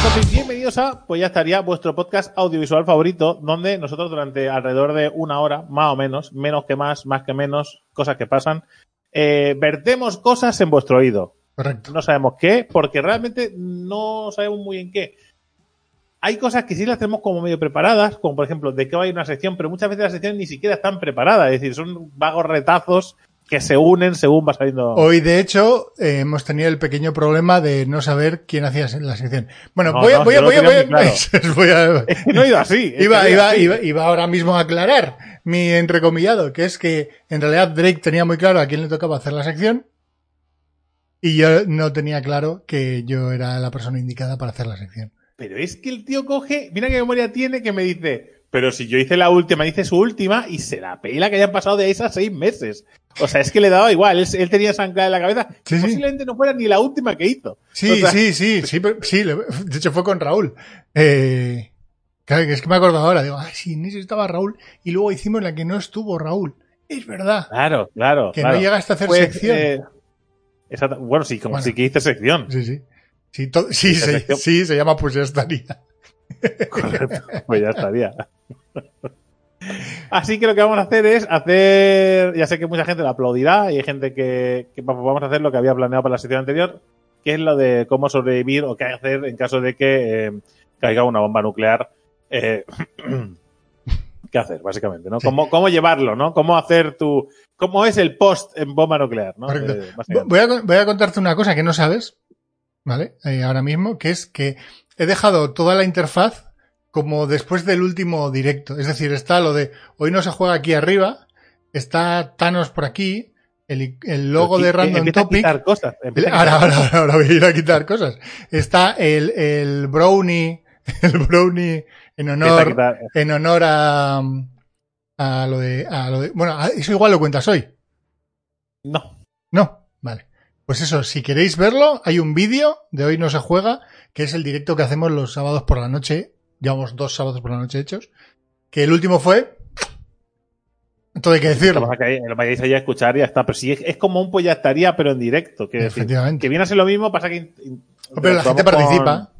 Entonces, bienvenidos a, pues ya estaría, vuestro podcast audiovisual favorito, donde nosotros durante alrededor de una hora, más o menos, menos que más, más que menos, cosas que pasan, eh, vertemos cosas en vuestro oído. Correcto. No sabemos qué, porque realmente no sabemos muy en qué. Hay cosas que sí las tenemos como medio preparadas, como por ejemplo, de qué va a ir una sección, pero muchas veces las secciones ni siquiera están preparadas, es decir, son vagos retazos que se unen según va saliendo. Hoy, de hecho, eh, hemos tenido el pequeño problema de no saber quién hacía la sección. Bueno, No, voy, a, no, voy, a, voy, a, voy, a, tenía muy claro. voy a- Es que no ha ido así. es iba, que iba, iba ahora mismo a aclarar mi entrecomillado, que es que en realidad Drake tenía muy claro a quién le tocaba hacer la sección y yo no tenía claro que yo era la persona indicada para hacer la sección. Pero es que el tío coge, mira qué memoria tiene que me dice, pero si yo hice la última, hice su última y se la pela que hayan pasado de esas seis meses. O sea, es que le daba igual, él, él tenía anclada en la cabeza, Sí, sí. posiblemente no fuera ni la última que hizo. Sí, O sea, sí, sí, sí, sí, de hecho fue con Raúl. Eh, es que me acuerdo ahora, digo, ay, sí, en ese estaba Raúl y luego hicimos la que no estuvo Raúl. Es verdad. Claro, claro. Que claro. no llegaste a hacer Pues, sección. eh, exacto. bueno, sí, como Bueno. sí que hice sección. Sí, sí. Sí, sí, Esa se, sí, se llama Pues ya estaría. Correcto. Pues ya estaría. Así que lo que vamos a hacer es hacer, ya sé que mucha gente lo aplaudirá y hay gente que, que vamos a hacer lo que había planeado para la sección anterior, que es lo de cómo sobrevivir o qué hacer en caso de que eh, caiga una bomba nuclear. eh, ¿Qué hacer, básicamente? ¿no? Sí. ¿Cómo, ¿Cómo llevarlo? ¿no? ¿Cómo hacer tu... ¿Cómo es el post en bomba nuclear? ¿no? Eh. Voy a, voy a contarte una cosa que no sabes, ¿vale? Ahora mismo, que es que he dejado toda la interfaz como después del último directo. Es decir, está lo de hoy no se juega aquí arriba, está Thanos por aquí, el, el logo de qui- Random empieza a Topic. quitar cosas. empieza a Ahora, quitar ahora, ahora, ahora voy a ir a quitar cosas. Está el, el brownie, el brownie en honor, quitar- en honor a, a lo de, a lo de, bueno, a- eso igual lo cuentas hoy. No. No, vale. Pues eso, si queréis verlo, hay un vídeo de hoy no se juega, que es el directo que hacemos los sábados por la noche. Llevamos dos sábados por la noche hechos. Que el último fue. Todo hay que decirlo. A que lo vayáis allá a escuchar y ya está. Pero sí, es, es como un pues ya estaría, pero en directo. Que, Efectivamente. que viene a ser lo mismo, pasa que. in- in- Pero la gente con- participa.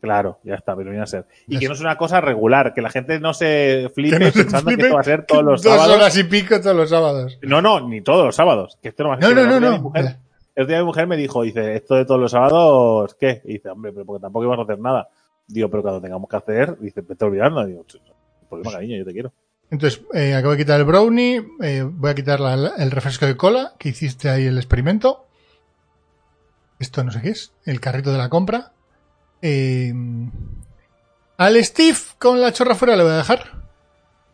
Claro, ya está, pero viene a ser. Y Ya que no es una cosa regular, que la gente no se flipe Que no se pensando flipe que esto va a ser todos los Dos sábados. horas y pico todos los sábados. No, no, ni todos los sábados. Que esto no va a No, ser. no, no, otro día no. El día mi mujer me dijo, dice, esto de todos los sábados, ¿qué? Y dice, hombre, pero porque tampoco íbamos a hacer nada. Digo, pero cuando tengamos que hacer, dice, me estoy olvidando. Digo, "No, problema, cariño, yo te quiero. Entonces, eh, acabo de quitar el brownie, eh, voy a quitar la- el refresco de cola que hiciste ahí el experimento. Esto no sé qué es, el carrito de la compra. Eh, al Steve con la chorra fuera le voy a dejar.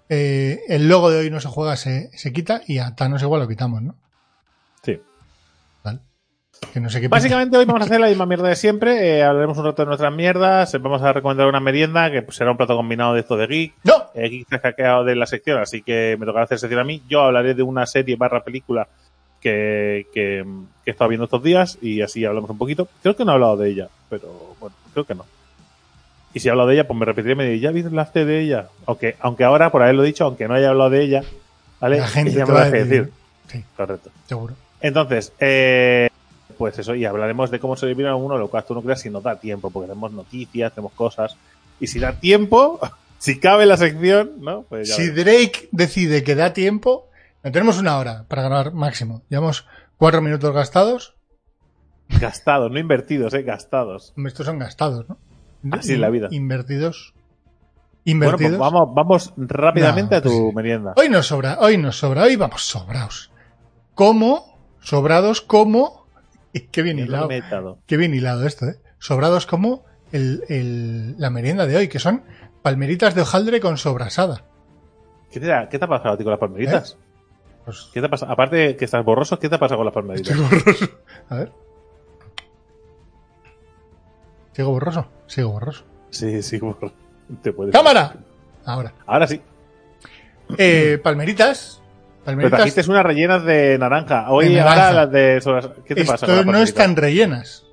Eh, el logo de hoy no se juega, se, se quita y a Thanos igual lo quitamos, ¿no? Sí. Que no sé qué Básicamente hoy vamos a hacer la misma mierda de siempre. eh, hablaremos un rato de nuestras mierdas. eh, Vamos a recomendar una merienda que pues, será un plato combinado de esto de geek. ¡No! Eh, geek ha hackeado de la sección, así que me tocará hacer sección a mí. Yo hablaré de una serie barra película que, que, que he estado viendo estos días y así hablamos un poquito. Creo que no he hablado de ella, pero bueno, creo que no. Y si he hablado de ella, pues me repetiré y me diré, ¿ya hablaste de ella? Aunque, aunque ahora, por haberlo dicho, aunque no haya hablado de ella, ¿vale? La gente ya me lo a decir. Sí, Correcto. seguro. Entonces, eh, pues eso, y hablaremos de cómo sobrevivir a uno, lo cual tú no creas si no da tiempo, porque tenemos noticias, tenemos cosas. Y si da tiempo, si cabe la sección, ¿no? Pues ya Si veremos. Drake decide que da tiempo, tenemos una hora para ganar máximo. Llevamos cuatro minutos gastados. gastados, no invertidos, eh, gastados. Estos son gastados, ¿no? Así es la vida. Invertidos. Bueno, Invertidos. pues vamos, vamos rápidamente No, a tu pues sí. merienda. Hoy nos sobra, hoy nos sobra, hoy vamos sobrados. ¿Cómo? Sobrados como. Qué bien hilado. Qué bien hilado esto, ¿eh? Sobrados como el, el- la merienda de hoy, que son palmeritas de hojaldre con sobrasada. ¿Qué te, ha- ¿Qué te ha pasado a ti con las palmeritas? Pues, ¿Qué te ha pasado? Aparte de que estás borroso, ¿qué te ha pasado con las palmeritas? estoy borroso. A ver. ¿Sigo borroso? Sigo borroso. Sí, sí, borroso. Te puedes... ¡Cámara! Ahora. Ahora sí. Eh, palmeritas. Pero Palmeritas. trajiste unas rellenas de naranja. Hoy De ahora las de... ¿Qué te pasa con Esto las no palmeritas? están rellenas.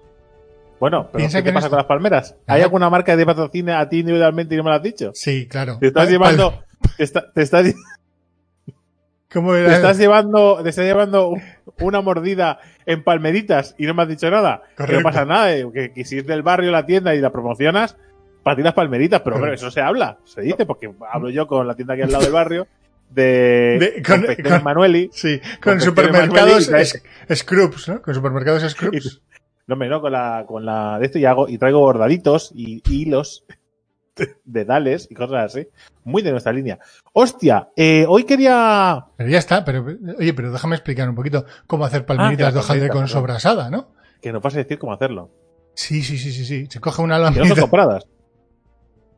Bueno, pero Piensa ¿qué que te pasa es- con las palmeras? ¿Hay Ajá. alguna marca que te a ti individualmente y no me lo has dicho? Sí, claro. Te estás Pal- llevando... Te, está- te estás... ¿Cómo Te era? estás llevando, te estás llevando una mordida en palmeritas y no me has dicho nada. Que Correcto. no pasa nada, eh, que, que si es del barrio la tienda y la promocionas, para ti las palmeritas, pero Correcto. eso se habla, se dice, porque hablo yo con la tienda aquí al lado del barrio de, De- con- Confecciones con- Manueli. Sí, con supermercados es- Scrubs, ¿no? Con supermercados Scrubs. No, me no, con la, con la de esto y hago, y traigo bordaditos y, y hilos de dales y cosas así. Muy de nuestra línea. Hostia, eh, hoy quería, Pero ya está, pero oye, pero déjame explicar un poquito cómo hacer palmeritas Ah, de hojaldre palmeritas, con sobrasada, ¿no? que nos vas a decir cómo hacerlo. Sí, sí, sí, sí, sí. Se coge una Que no son lámina. compradas.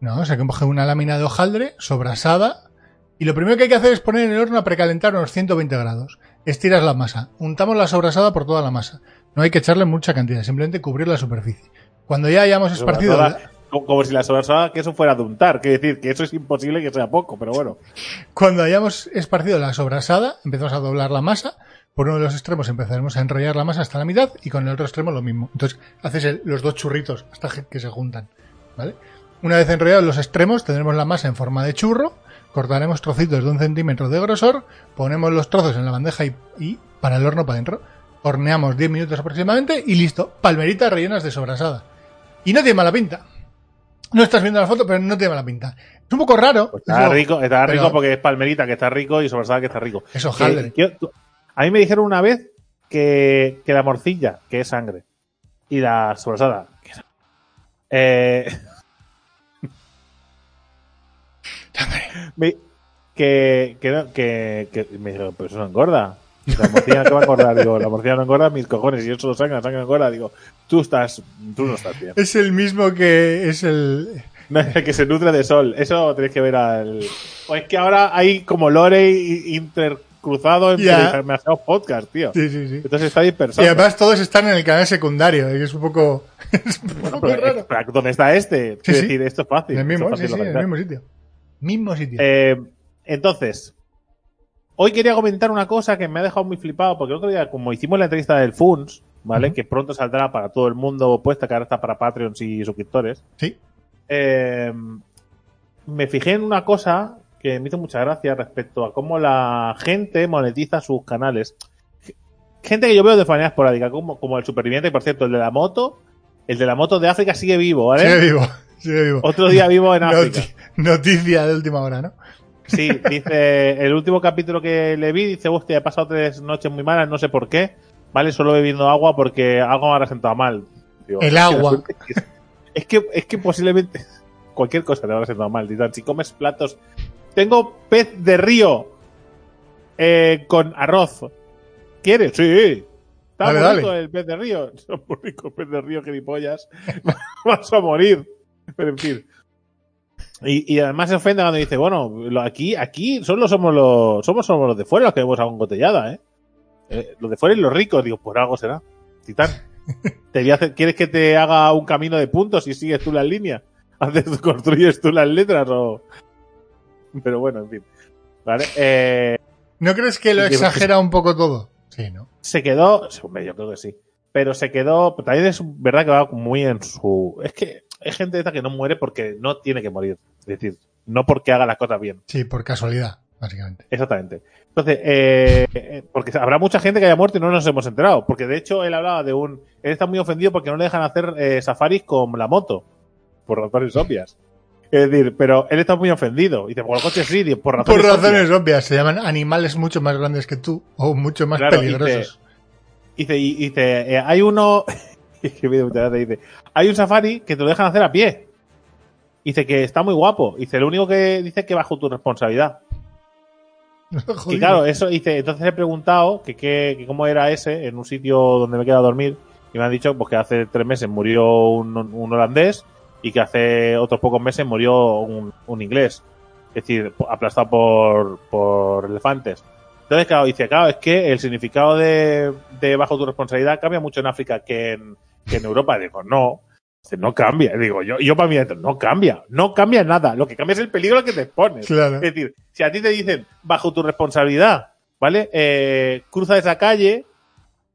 No, se coge una lámina de hojaldre sobrasada y lo primero que hay que hacer es poner en el horno a precalentar unos 120 grados. Estiras la masa, untamos la sobrasada por toda la masa. No hay que echarle mucha cantidad, simplemente cubrir la superficie. Cuando ya hayamos esparcido, Sobrasada, como, como si la sobrasada que eso fuera de untar. Quiere decir que eso es imposible que sea poco, pero bueno. cuando hayamos esparcido la sobrasada, empezamos a doblar la masa. Por uno de los extremos empezaremos a enrollar la masa hasta la mitad y con el otro extremo lo mismo. Entonces haces el- los dos churritos hasta que se juntan, ¿vale? Una vez enrollados los extremos, tendremos la masa en forma de churro, cortaremos trocitos de un centímetro de grosor, ponemos los trozos en la bandeja y, y para el horno para adentro. Horneamos 10 minutos aproximadamente y listo. Palmeritas rellenas de sobrasada. Y no tiene mala pinta. No estás viendo la foto, pero no tiene mala pinta. Es un poco raro. Pues está Eso- rico, está rico porque es palmerita que está rico y sobrasada que está rico. Es hojaldre. Que- que- tú- a mí me dijeron una vez que, que la morcilla, que es sangre, y la sobrasada, que es eh, que, que, no- que, que me dijeron, pero eso no engorda. La morcilla que va a engordar, digo, la morcilla no engorda mis cojones, y eso lo sangre, la sangre no engorda, digo, tú estás, tú no estás bien. Es el mismo que es el. No es el que se nutre de sol. Eso tenéis que ver al. O es que ahora hay como lore i- intercruzado entre Ya. demasiados podcasts, tío. Sí, sí, sí. Entonces está Y dispersado. además todos están en el canal secundario, y es un poco. es un Bueno, poco pero, raro. ¿Dónde está este? Sí. decir, esto es fácil. En el mismo, sí, sí, en el mismo sitio. Mismo sitio. Eh, entonces, hoy quería comentar una cosa que me ha dejado muy flipado, porque el otro día, como hicimos la entrevista del FUNS, ¿vale? Que pronto saldrá para todo el mundo puesta, que ahora está para Patreons y suscriptores. sí. Eh, me fijé en una cosa que me hizo mucha gracia respecto a cómo la gente monetiza sus canales. Gente que yo veo de manera esporádica, como, como el superviviente, por cierto, el de la moto, el de la moto de África sigue vivo, ¿vale? Sigue vivo. Sigue vivo. Otro día vivo en África. Noti- noticia de última hora, ¿no? Sí, dice, el último capítulo que le vi, dice, hostia, he pasado tres noches muy malas, no sé por qué, ¿vale? Solo bebiendo agua porque algo me ha resentado mal. Digo, El agua. Es es que, es que posiblemente cualquier cosa te va a resentado mal. Dice, si comes platos, tengo pez de río eh, con arroz. ¿Quieres? Sí. Está Dale, rico el pez de río. Rico el pez de río, gilipollas. Vas a morir. Pero en fin. Y, y además se ofende cuando dice, bueno, lo- aquí, aquí solo somos los, somos, somos los de fuera los que vemos agua embotellada, ¿eh? Eh, Los de fuera y los ricos, digo, por algo será. Titán. Te voy a hacer- ¿Quieres que te haga un camino de puntos y sigues tú las líneas? ¿Haces, construyes tú las letras o...? Pero bueno, en fin. ¿Vale? Eh, ¿No crees que lo que- exagera un poco todo? Sí, ¿no? se quedó, hombre, yo creo que sí. Pero se quedó, también es verdad que va muy en su, es que hay gente esta que no muere porque no tiene que morir. Es decir, no porque haga las cosas bien. Sí, por casualidad, básicamente. Exactamente. Entonces, eh, eh, porque habrá mucha gente que haya muerto y no nos hemos enterado. Porque de hecho él hablaba de un, él está muy ofendido porque no le dejan hacer eh, safaris con la moto. Por razones obvias. Es decir, pero él está muy ofendido. Y dice, por el coche sí, por razones Por obvias. razones obvias, se llaman animales mucho más grandes que tú o mucho más Claro, peligrosos. Dice, y dice, eh, hay uno, que dice, hay un safari que te lo dejan hacer a pie. Dice que está muy guapo. Dice, lo único que dice es que bajo tu responsabilidad. Que Jodido. claro, eso dice, entonces he preguntado que, qué- que cómo era ese en un sitio donde me he quedado a dormir y me han dicho pues, que hace tres meses murió un, un holandés y que hace otros pocos meses murió un, un inglés. Es decir, aplastado por, por elefantes. Entonces, claro, dice, claro, es que el significado de, de bajo tu responsabilidad cambia mucho en África que en, que en Europa. Digo, no, no cambia. Digo, yo, yo para mí no cambia, no cambia nada. Lo que cambia es el peligro al que te expones. Claro. Es decir, si a ti te dicen, bajo tu responsabilidad, ¿vale? Eh, cruza esa calle,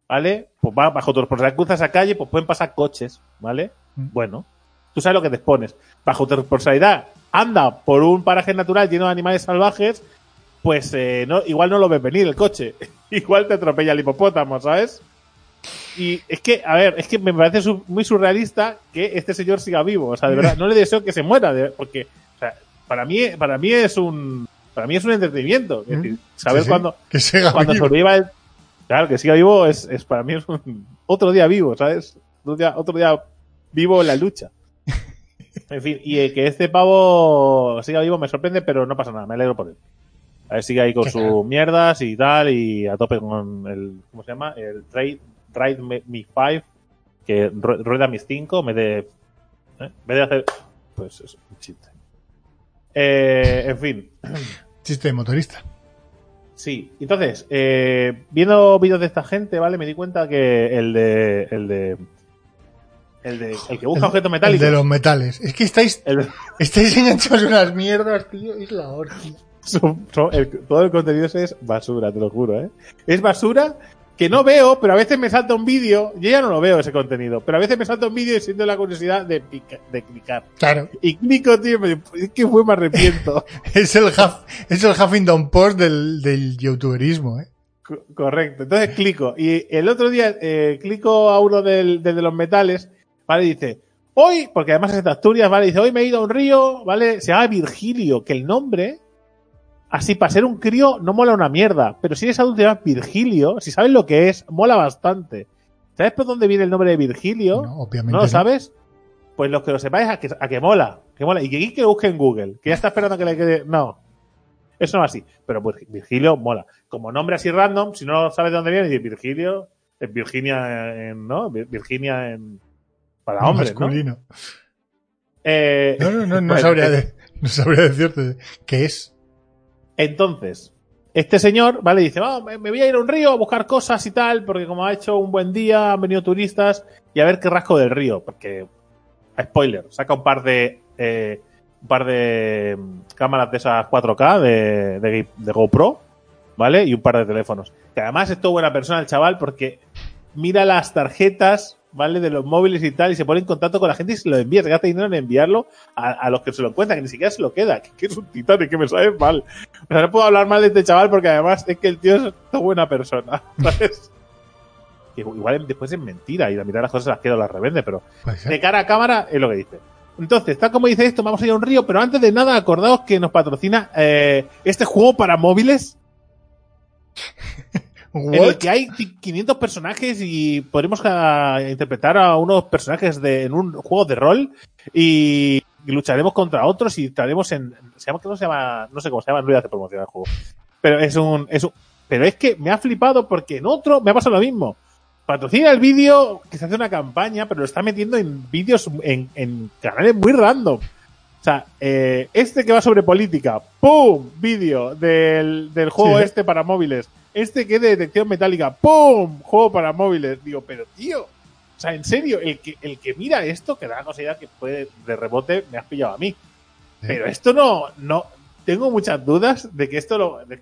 ¿vale? Pues va bajo tu responsabilidad, cruza esa calle, pues pueden pasar coches, ¿vale? Mm. Bueno, tú sabes lo que te expones. Bajo tu responsabilidad, anda por un paraje natural lleno de animales salvajes pues eh, no, igual no lo ves venir el coche. igual te atropella el hipopótamo, ¿sabes? Y es que, a ver, es que me parece su- muy surrealista que este señor siga vivo. O sea, de verdad, no le deseo que se muera, de- porque o sea, para mí, para mí es un, para mí es un entretenimiento. Es decir, saber Sí, sí, cuándo, Que siga cuando vivo. sobreviva el, claro, que siga vivo es, es para mí es un, otro día vivo, ¿sabes? Otro día, otro día vivo en la lucha. En fin, y eh, que este pavo siga vivo me sorprende, pero no pasa nada, me alegro por él. A ver, sigue ahí con sus mierdas y tal, y a tope con el, ¿cómo se llama? El Ride, Ride Me 5, que ru- rueda mis 5, me de, ¿eh? en vez de hacer, pues es un chiste. Eh, en fin, Chiste de motorista. Sí, entonces, eh, viendo vídeos de esta gente, ¿vale? Me di cuenta que el de. El de. El, de, el que busca El- objetos El metálicos. de los metales. Es que estáis, el- estáis enganchados en unas mierdas, tío. Es la hostia. el- todo el contenido ese es basura, te lo juro, ¿eh? Es basura que no veo, pero a veces me salta un vídeo. Yo ya no lo veo ese contenido, pero a veces me salta un vídeo y siento la curiosidad de, pica- de clicar. Claro. Y clico, tío, me, es que fue, me arrepiento. Es el, Huff- es el Huffington Post del, del youtuberismo, ¿eh? Co- Correcto. Entonces clico. Y el otro día eh, clico a uno del, del de los metales, ¿vale? Y dice, hoy, porque además es de Asturias, ¿vale? Dice, hoy me he ido a un río, ¿vale? Se llama Virgilio, que el nombre, así para ser un crío, no mola una mierda. Pero si eres adulto y llamas Virgilio, si sabes lo que es, mola bastante. ¿Sabes por dónde viene el nombre de Virgilio? No, obviamente. ¿No lo no. sabes? Pues los que lo sepáis, a que, a que mola. Que mola. Y que, que lo busque en Google. Que ya está esperando que le quede. No. Eso no es así. Pero pues, Virgilio mola. Como nombre así random, si no sabes de dónde viene, dices Virgilio, es Virginia en. ¿No? Vir- Virginia en. Para hombres, ¿no? Masculino. Eh, No, no, no, no pues, sabría, eh, de- no sabría decirte qué es. Entonces, este señor, ¿vale? Dice, "Ah, me voy a ir a un río a buscar cosas y tal, porque como ha hecho un buen día, han venido turistas, y a ver qué rasco del río, porque, spoiler, saca un par de, eh, un par de mm, cámaras de esas 4K de, de, de GoPro, ¿vale? Y un par de teléfonos. Que además es todo buena persona el chaval, porque mira las tarjetas, ¿vale? De los móviles y tal, y se pone en contacto con la gente y se lo envía, se gasta dinero en enviarlo a, a los que se lo encuentran, que ni siquiera se lo queda, que, que es un titán y que me sabe mal. O sea, no puedo hablar mal de este chaval porque además es que el tío es toda buena persona, ¿sabes? Igual después es mentira y la mitad de las cosas las queda o las revende, pero de cara a cámara es lo que dice. Entonces, tal como dice esto, vamos a ir a un río, pero antes de nada, acordaos que nos patrocina eh, este juego para móviles en el que hay ci- 500 personajes y podremos ah, interpretar a unos personajes de, en un juego de rol y, lucharemos contra otros y estaremos en se llama que no se llama no sé cómo se llama no voy a hacer promoción al juego pero es un es un pero es que me ha flipado porque en otro me ha pasado lo mismo patrocina el vídeo que se hace una campaña pero lo está metiendo en vídeos en, en canales muy random o sea, eh, este que va sobre política, ¡pum! Vídeo del, del juego Sí. este para móviles. Este que es de detección metálica, ¡pum! Juego para móviles. Digo, pero tío, o sea, en serio, el que, el que mira esto, que da la cosa que puede de rebote, me has pillado a mí. Pero esto no, no, tengo muchas dudas de que esto lo. de-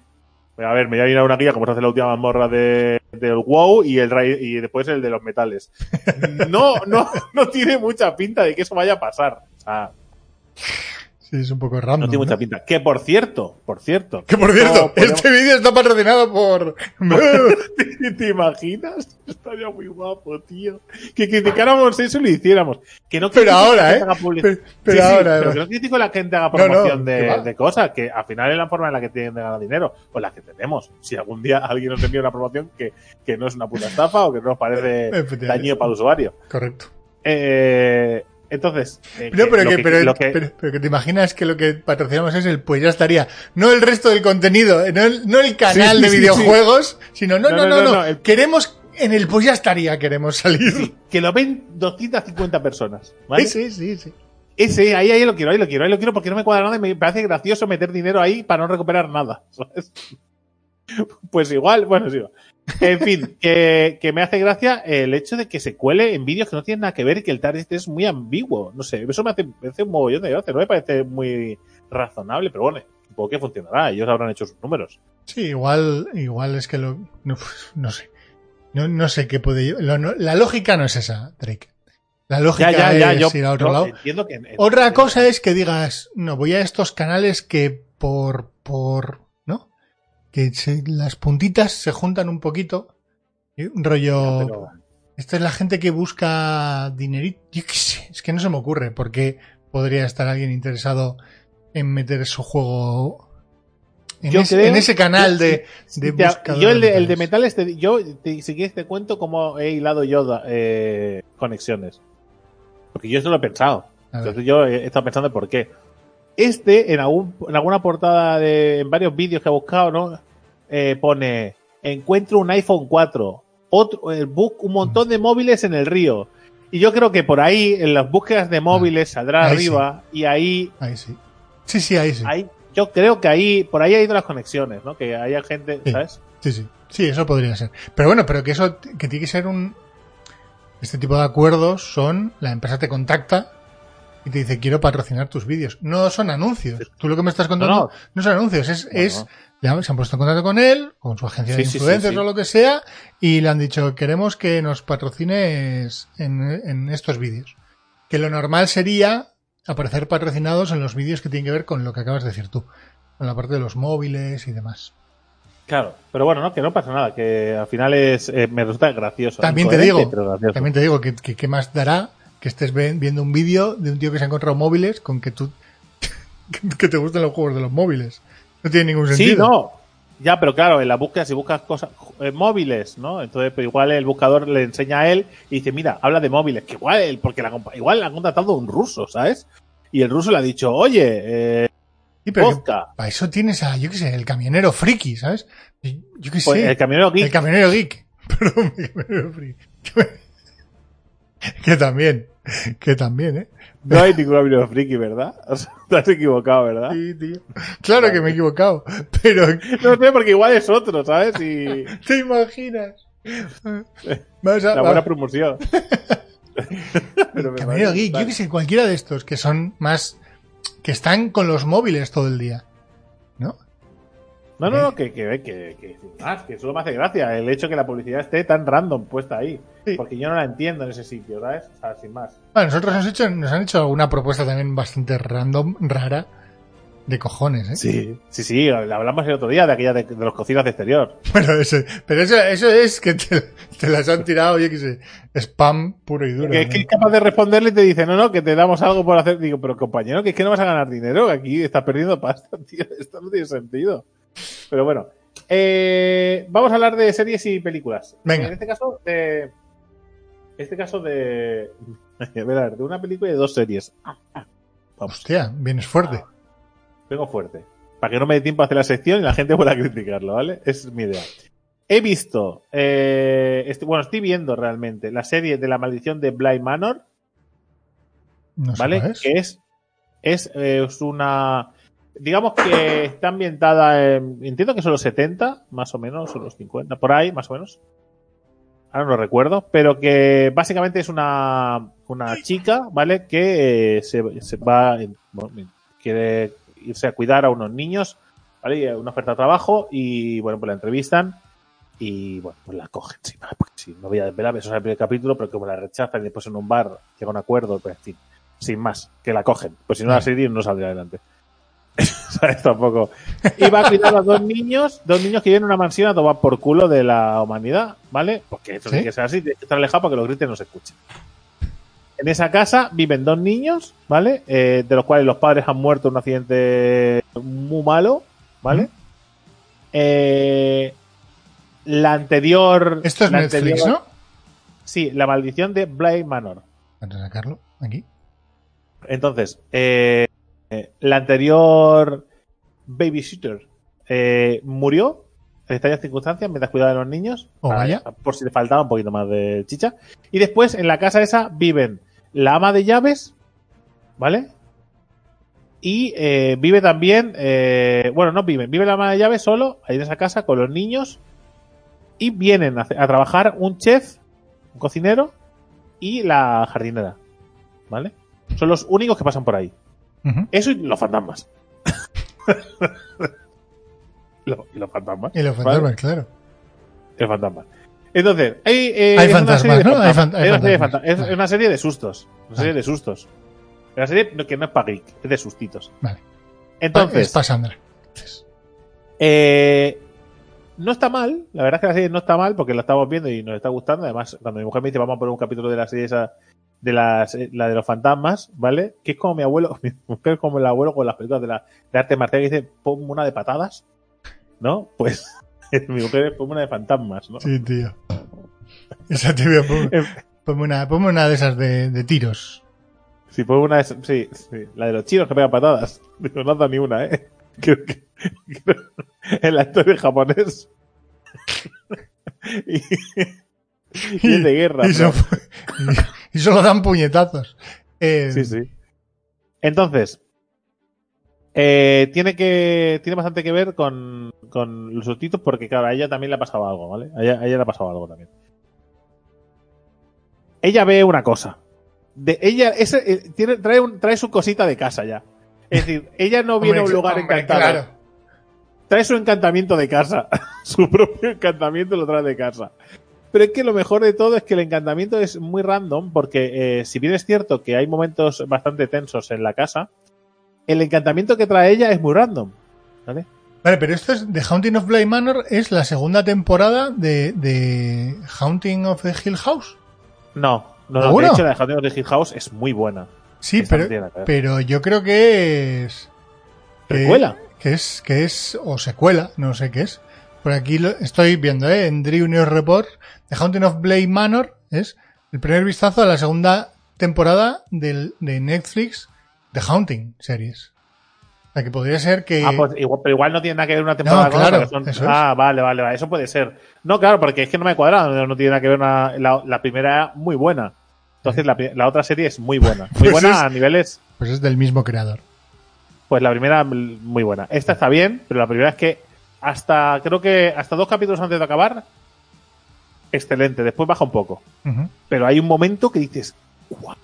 a ver, me voy a ir a una guía como se hace la última mazmorra de, del WoW y el y después el de los metales. No, no, no tiene mucha pinta de que eso vaya a pasar. O sea, Sí, es un poco random. no tiene mucha pinta. Que por cierto, por cierto. Que por cierto, podemos- este vídeo está patrocinado por. ¿Te, te imaginas? Estaría muy guapo, tío. Que criticáramos eso y lo hiciéramos. Que no Pero ahora, ¿eh? public- Pero, pero Sí, sí, ahora. pero que no critico la gente haga no, promoción de, de cosas, que al final es la forma en la que tienen de ganar dinero, o la que tenemos. Si algún día alguien nos envía una promoción que, que no es una puta estafa o que no nos parece dañino para el usuario. Correcto. Eh, entonces, eh, No, pero que, pero, lo que- pero- pero que te imaginas que lo que patrocinamos es el pues ya estaría. No el resto del contenido, no el, no el canal Sí, de sí, sí, videojuegos, sino no, no, no, no. no, el- Queremos, en el pues ya estaría queremos salir. sí, que lo ven 250 personas. ¿vale? Sí, sí, sí. Ese, ahí, ahí lo quiero, ahí lo quiero, ahí lo quiero porque no me cuadra nada y me parece gracioso meter dinero ahí para no recuperar nada. ¿sabes? Pues igual, bueno, sí. En fin, que, que me hace gracia el hecho de que se cuele en vídeos que no tienen nada que ver y que el target es muy ambiguo. No sé, eso me hace, me hace un mogollón de gracia. No me parece muy razonable, pero bueno, supongo que funcionará. Ellos habrán hecho sus números. Sí, igual, igual es que lo, no, no sé. No, no sé qué puede lo- no- la lógica no es esa, Drake. La lógica Ya, ya, ya. es Yo, ir a otro lado. que. Otra cosa es que digas, no, voy a estos canales que por, por. Que se- las puntitas se juntan un poquito. y Un rollo. Pero- Esta es la gente que busca dinerito. Yo qué sé, es que no se me ocurre porque podría estar alguien interesado en meter su juego en, Yo ese, creo- en ese canal de, de Te- yo el de, el de metales. metales, te- yo te- si quieres te cuento cómo he hilado yo eh, conexiones. Porque yo esto lo he pensado. Entonces yo he estado pensando por qué. Este, en, algún, en alguna portada de en varios vídeos que he buscado, ¿no? Eh, pone, encuentro un iPhone 4, otro, bus- un montón de móviles en el río. Y yo creo que por ahí, en las búsquedas de móviles, saldrá Ah, ahí arriba y ahí Ahí sí. Sí, sí, ahí sí. Ahí, yo creo que ahí, por ahí ha ido las conexiones, ¿no? Que haya gente, Sí. ¿sabes? Sí, sí. Sí, eso podría ser. Pero bueno, pero que eso, que tiene que ser un... Este tipo de acuerdos son, la empresa te contacta y te dice, quiero patrocinar tus vídeos. No son anuncios. Tú lo que me estás contando no, No, no. son anuncios, es, es ya se han puesto en contacto con él, con su agencia de Sí, sí, sí, influencers o lo que sea, y le han dicho, queremos que nos patrocines en, en estos vídeos. Que lo normal sería aparecer patrocinados en los vídeos que tienen que ver con lo que acabas de decir tú, con la parte de los móviles y demás. Claro, pero bueno, no, que no pasa nada, que al final es, eh, me resulta gracioso. También te digo. También te digo que, que qué más dará que estés viendo un vídeo de un tío que se ha encontrado móviles con que tú que te gusten los juegos de los móviles. No tiene ningún sentido. Sí, no. Ya, pero claro, en la búsqueda, si buscas cosas eh, móviles, ¿no? Entonces, pues igual el buscador le enseña a él y dice, mira, habla de móviles, que igual, porque la, igual le han contratado un ruso, ¿sabes? Y el ruso le ha dicho, oye, eh, Sí, pero que vodka. para eso tienes a, yo qué sé, el camionero friki, ¿sabes? Yo yo qué Pues sé. el camionero geek, El camionero geek. Perdón, el camionero friki. Que también, que también, ¿eh? no hay ningún camionero friki, ¿verdad? O sea, te has equivocado, ¿verdad? Sí, tío. Claro que me he equivocado, pero No sé, porque igual es otro, ¿sabes? Y ¿te imaginas? Vas a- la buena promoción. Pero parece geek, yo que sé, cualquiera de estos que son más, que están con los móviles todo el día. No, no, no, que, que, que, que, más, que solo me hace gracia el hecho que la publicidad esté tan random puesta ahí. Sí. Porque yo no la entiendo en ese sitio, ¿sabes? O sea, sin más. Bueno, nosotros nos, hecho, nos han hecho alguna propuesta también bastante random, rara, de cojones, ¿eh? Sí, sí, sí, hablamos el otro día de aquella de, de los cocinas de exterior. Bueno, ese- pero eso, eso es que te, te las han tirado, yo qué sé, spam puro y duro. Que, ¿no? que es capaz de responderle y te dice, no, no, que te damos algo por hacer. Digo, pero compañero, que es que no vas a ganar dinero, que aquí estás perdiendo pasta, tío. Esto no tiene sentido. Pero bueno, eh, vamos a hablar de series y películas. Venga. En este caso, de. Este caso de. A ver, de una película y de dos series. Vamos. Hostia, vienes fuerte. Vengo fuerte. Para que no me dé tiempo a hacer la sección y la gente pueda criticarlo, ¿vale? Es mi idea. He visto, eh, bueno, estoy viendo realmente la serie de la maldición de Bly Manor, No ¿vale? Que es, es, eh, es una, digamos que está ambientada en, entiendo que son los 70, más o menos, o los 50, por ahí, más o menos. Ahora no lo recuerdo, pero que básicamente es una, una chica, ¿vale? Que eh, se, se va, bueno, quiere irse a cuidar a unos niños, ¿vale? Y, Una oferta de trabajo y, bueno, pues la entrevistan y, bueno, pues la cogen, más, porque sí, no voy a desvelar, eso es el primer capítulo, pero como la rechazan y después en un bar llega un acuerdo, pues, en fin, sin más, que la cogen, pues si no la serie no saldría adelante. ¿Sabes? Tampoco. Va a cuidar a dos niños, dos niños que viven en una mansión a tomar por culo de la humanidad, ¿vale? Porque ¿Sí? tiene que ser así, tiene que estar alejado para que los gritos no se escuchen. En esa casa viven dos niños, ¿vale? Eh, de los cuales los padres han muerto en un accidente muy malo, ¿vale? Eh, la anterior. Esto es la Netflix, anterior- ¿no? Sí, la maldición de Bly Manor. De sacarlo, aquí. Entonces, eh, la anterior babysitter eh, murió en extrañas circunstancias mientras cuidaba de los niños. Oh, para- vaya. Por si le faltaba un poquito más de chicha. Y después, en la casa esa, viven la ama de llaves, ¿vale? Y eh, vive también, eh, bueno, no viven, vive la ama de llaves solo, ahí en esa casa, con los niños. Y vienen a, a trabajar un chef, un cocinero y la jardinera, ¿vale? Son los únicos que pasan por ahí. Eso y los fantasmas. Lo- y los fantasmas. Y los ¿vale? fantasmas, claro. El fantasma. Entonces, hay, eh, Hay fantasmas, serie de ¿no? Hay fan- una serie fantasmas. Es Vale. una serie de sustos. Una serie Vale. de sustos. Una serie que no es para geek, es de sustitos. Vale. Entonces, es para Sandra. Entonces, eh, no está mal, la verdad es que la serie no está mal porque la estamos viendo y nos está gustando. Además, cuando mi mujer me dice vamos a poner un capítulo de la serie esa, de las, la de los fantasmas, ¿vale? Que es como mi abuelo, mi mujer es como el abuelo con las películas de, la, de arte marcial que dice ponme una de patadas, ¿no? Pues mi mujer es ponme una de fantasmas, ¿no? Sí, tío. Esa tibia, ponme, ponme una, ponme una de esas de, de tiros. Sí, ponme una de esas, sí, sí, la de los chinos que pegan patadas. No da ni una, ¿eh? Creo que, creo- en la historia japonés. y, y es de guerra. Y, y- solo dan puñetazos. Eh, Sí, sí. Entonces, eh, tiene que tiene bastante que ver con, con los subtítulos porque, claro, a ella también le ha pasado algo, ¿vale? A ella, a ella le ha pasado algo también. Ella ve una cosa. De ella ese, eh, tiene, trae, un- trae su cosita de casa ya. Es decir, ella no viene a un lugar hombre, encantado. Claro. Trae su encantamiento de casa. su propio encantamiento lo trae de casa. Pero es que lo mejor de todo es que el encantamiento es muy random, porque eh, si bien es cierto que hay momentos bastante tensos en la casa, el encantamiento que trae ella es muy random. ¿Vale? Vale, pero esto es The Haunting of Bly Manor, es la segunda temporada de, de Haunting of the Hill House. No, no, no. De hecho, la de Haunting of the Hill House es muy buena. Sí, pero, pero yo creo que es. que- ¿Precuela? Que es, que es, o secuela, no sé qué es. Por aquí lo estoy viendo, ¿eh? En Drew News Report, The Haunting of Bly Manor es el primer vistazo a la segunda temporada del, de Netflix The Haunting series. O sea, que podría ser que. Ah, pues igual, pero igual no tiene nada que ver una temporada No, con claro, que son- eso es. Ah, vale, vale, vale. Eso puede ser. No, claro, porque es que no me cuadra. No, no tiene nada que ver una, la, la primera era muy buena. Entonces la, la otra serie es muy buena. Muy Pues buena es- a niveles. Pues es del mismo creador. Pues la primera muy buena. Esta está bien, pero la primera es que hasta creo que hasta dos capítulos antes de acabar, excelente. Después baja un poco. Pero hay un momento que dices, "Guau".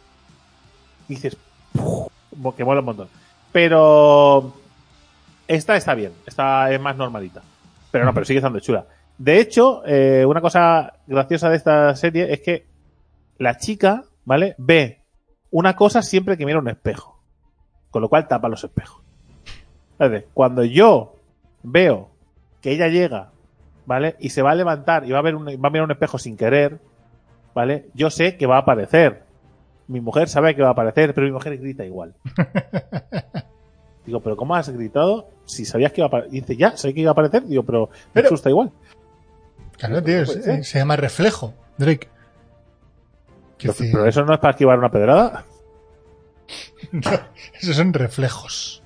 dices, que mola un montón. Pero esta está bien, esta es más normalita. Pero no, pero sigue estando chula. De hecho, eh, una cosa graciosa de esta serie es que la chica, ¿vale? Ve una cosa siempre que mira un espejo. Con lo cual tapa los espejos. Es decir, cuando yo veo que ella llega, ¿vale? Y se va a levantar y va a, ver un, va a mirar un espejo sin querer, ¿vale? Yo sé que va a aparecer. Mi mujer sabe que va a aparecer, pero mi mujer grita igual. Digo, ¿pero cómo has gritado si sabías que iba a aparecer? Dice, ya, sé que iba a aparecer. Digo, pero, me asusta igual. Claro, tío, ser. se llama reflejo, Drake. Pero, decir, pero eso no es para esquivar una pedrada. Esos son reflejos.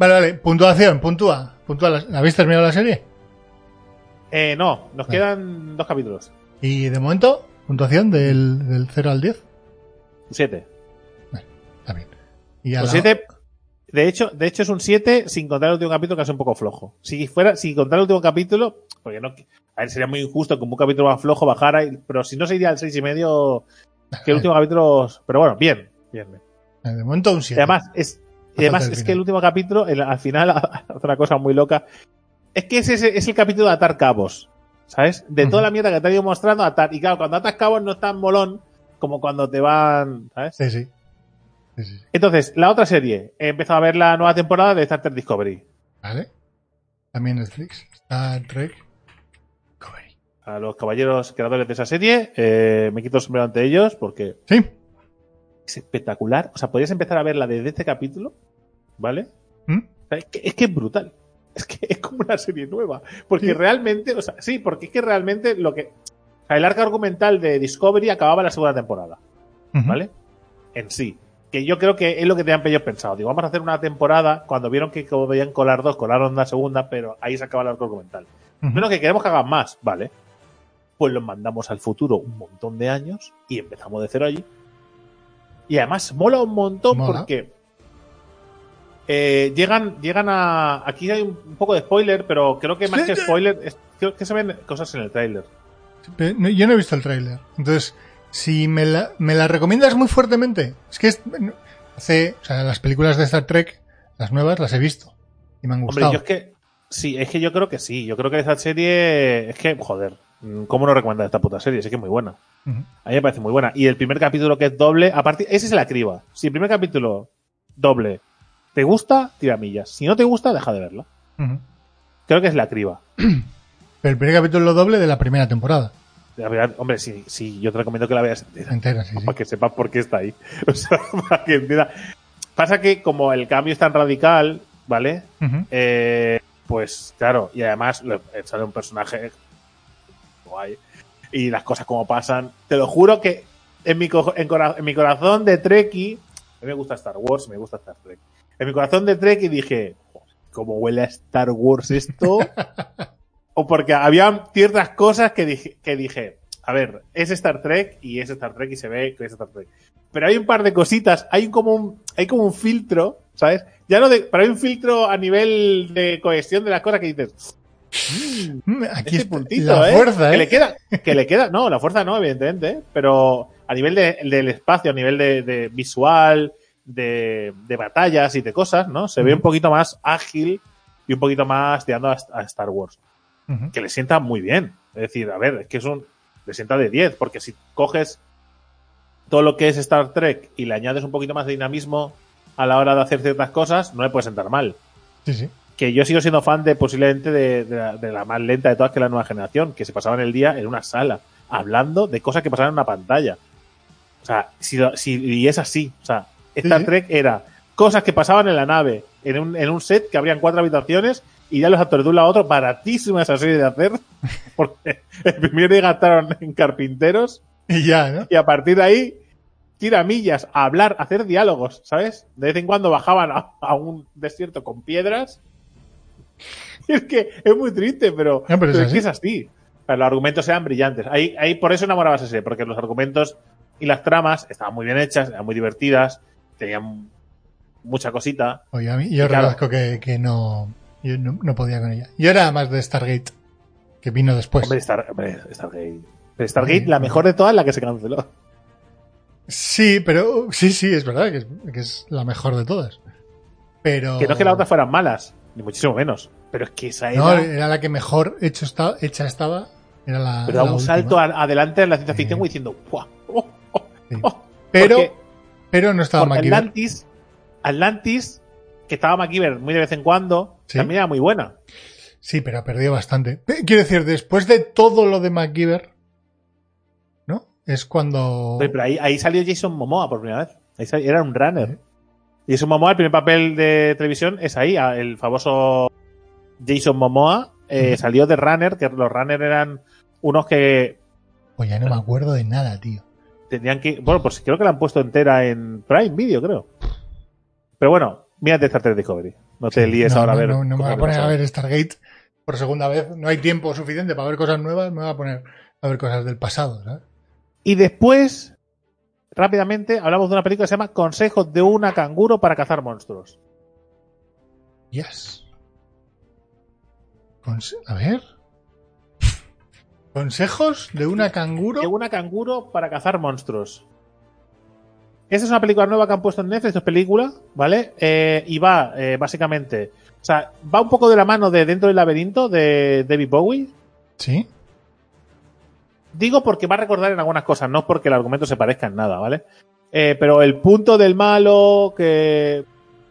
Vale, vale. Puntuación, puntúa. puntúa la, ¿Habéis terminado la serie? Eh, no, nos Vale. quedan dos capítulos. Y de momento, puntuación del, del 0 al 10. Siete. Está bien. Y a Un la- siete, de hecho, de hecho es un 7 sin contar el último capítulo que es un poco flojo. Si fuera, si contar el último capítulo, porque no, a ver, sería muy injusto que un capítulo más flojo bajara, pero si no se iría al seis y medio, que el último capítulo, pero bueno, bien, bien. bien. De momento un Y 7. además, es, y además es que el último capítulo, el- al final, hace una cosa muy loca. Es que ese es, es el capítulo de atar cabos. ¿Sabes? De toda la mierda que te ha ido mostrando, atar. Y claro, cuando atas cabos no es tan molón como cuando te van. ¿Sabes? Sí, sí. Sí, sí, sí. Entonces, la otra serie. He empezado a ver la nueva temporada de Star Trek Discovery. Vale. También Netflix. Star Trek. Discovery. A los caballeros creadores de esa serie, eh, me quito el sombrero ante ellos porque Sí. es espectacular. O sea, podrías empezar a verla desde este capítulo, ¿vale? ¿Mm? Es, que, es que es brutal. Es que es como una serie nueva. Porque Sí. realmente, o sea, sí, porque es que realmente lo que. O sea, el arco argumental de Discovery acababa la segunda temporada. ¿vale? En sí. Que yo creo que es lo que tenían ellos pensado. Digo, vamos a hacer una temporada. Cuando vieron que podían colar dos, colaron una segunda, pero ahí se acaba el arco argumental. Menos que queremos que hagan más, ¿vale? Pues los mandamos al futuro un montón de años y empezamos de cero allí. Y además mola un montón Mola. porque eh, llegan, llegan a. Aquí hay un, poco de spoiler, pero creo que más que spoiler, es- creo que se ven cosas en el tráiler. Yo no he visto el tráiler. Entonces, si me la, me la recomiendas muy fuertemente, es que es- hace, o sea, las películas de Star Trek, las nuevas, las he visto y me han Hombre, gustado. yo es que. Sí, es que yo creo que sí. Yo creo que esta serie. Es que, joder, ¿cómo no recomendar esta puta serie? Es que es muy buena. A mí me parece muy buena. Y el primer capítulo que es doble, a partir, ese es la criba. Si el primer capítulo doble te gusta, tira millas. Si no te gusta, deja de verla. Creo que es la criba. Pero el primer capítulo doble de la primera temporada. La verdad, hombre, sí, sí, yo te recomiendo que la veas entera. Entera, sí, sí. Para que sepas por qué está ahí. O sea, para que entienda. Pasa que como el cambio es tan radical, ¿vale? Eh, pues claro, y además le- sale un personaje guay. Y las cosas como pasan. Te lo juro que en mi, co- en, cora- en mi corazón de Trekkie, a mí me gusta Star Wars, me gusta Star Trek. En mi corazón de Trekkie dije, "Joder, ¿cómo huele a Star Wars esto? o porque había ciertas cosas que dije, que dije, a ver, es Star Trek y es Star Trek y se ve que es Star Trek. Pero hay un par de cositas, hay como un, hay como un filtro, ¿sabes? Ya no de, pero hay un filtro a nivel de cohesión de las cosas que dices, Mm, Aquí ese está puntito, la ¿eh? fuerza, Que ¿eh? le queda, que le queda, no, la fuerza no, evidentemente, ¿eh? pero a nivel de- del espacio, a nivel de, de visual, de, de batallas y de cosas, ¿no? Se ve un poquito más ágil y un poquito más tirando a, a Star Wars que le sienta muy bien. Es decir, a ver, es que es un. Le sienta de 10, porque si coges todo lo que es Star Trek y le añades un poquito más de dinamismo a la hora de hacer ciertas cosas, no le puede sentar mal. Sí, sí. Que yo sigo siendo fan de posiblemente de, de la, de la más lenta de todas, que es la nueva generación, que se pasaban el día en una sala, hablando de cosas que pasaban en una pantalla. O sea, si, si y es así. O sea, Star sí. Trek era cosas que pasaban en la nave, en un, en un set que habrían cuatro habitaciones y ya los actores de un lado a otro, baratísima esa serie de hacer, porque el primer día gastaron en carpinteros Y ya, ¿no? y a partir de ahí tira millas a hablar, a hacer diálogos, ¿sabes? De vez en cuando bajaban a, a un desierto con piedras. Y es que es muy triste, pero, No, pero es pero es así. que es así. Los argumentos eran brillantes. Ahí, ahí por eso enamoraba esa serie, porque los argumentos y las tramas estaban muy bien hechas, eran muy divertidas, tenían mucha cosita. Oye, a mí, yo Claro. reconozco que, que no, yo no, no podía con ella. Yo era más de Stargate, que vino después. Hombre, Star, hombre, Stargate. Pero Stargate, la mejor de todas, la que se canceló. Sí, pero sí, sí, es verdad que es, que es la mejor de todas. Pero Que no es que las otras fueran malas, ni muchísimo menos. Pero es que esa era. no, era la que mejor hecho está, hecha estaba. Era la. pero la un última. salto a- adelante en la ciencia ficción diciendo, ¡Buah! oh, oh, Sí. oh". Pero, Porque- pero no estaba MacGyver. Atlantis, Atlantis, que estaba MacGyver muy de vez en cuando, Sí. también era muy buena. Sí, pero ha perdido bastante. Quiero decir, después de todo lo de MacGyver, ¿no? Es cuando. Pero, pero ahí, ahí salió Jason Momoa por primera vez. Ahí era un runner. Jason Momoa, el primer papel de televisión es ahí. El famoso Jason Momoa eh, salió de runner, que los runner eran unos que Pues ya no me acuerdo de nada, tío. Tenían que. Bueno, pues creo que la han puesto entera en Prime Video, creo. Pero bueno, mírate Star Trek Discovery. No te líes no, ahora no, a ver. No, no me voy a poner a ver Stargate por segunda vez. No hay tiempo suficiente para ver cosas nuevas. Me voy a poner a ver cosas del pasado, ¿sabes? Y después, rápidamente, hablamos de una película que se llama Consejos de una canguro para cazar monstruos. Yes. Conse- a ver. Consejos de una canguro. De una canguro para cazar monstruos. Esta es una película nueva que han puesto en Netflix, es película, ¿vale? Eh, y va, eh, básicamente, o sea, va un poco de la mano de Dentro del laberinto de David Bowie. Sí. Digo porque va a recordar en algunas cosas, no porque el argumento se parezca en nada, ¿vale? Eh, pero el punto del malo que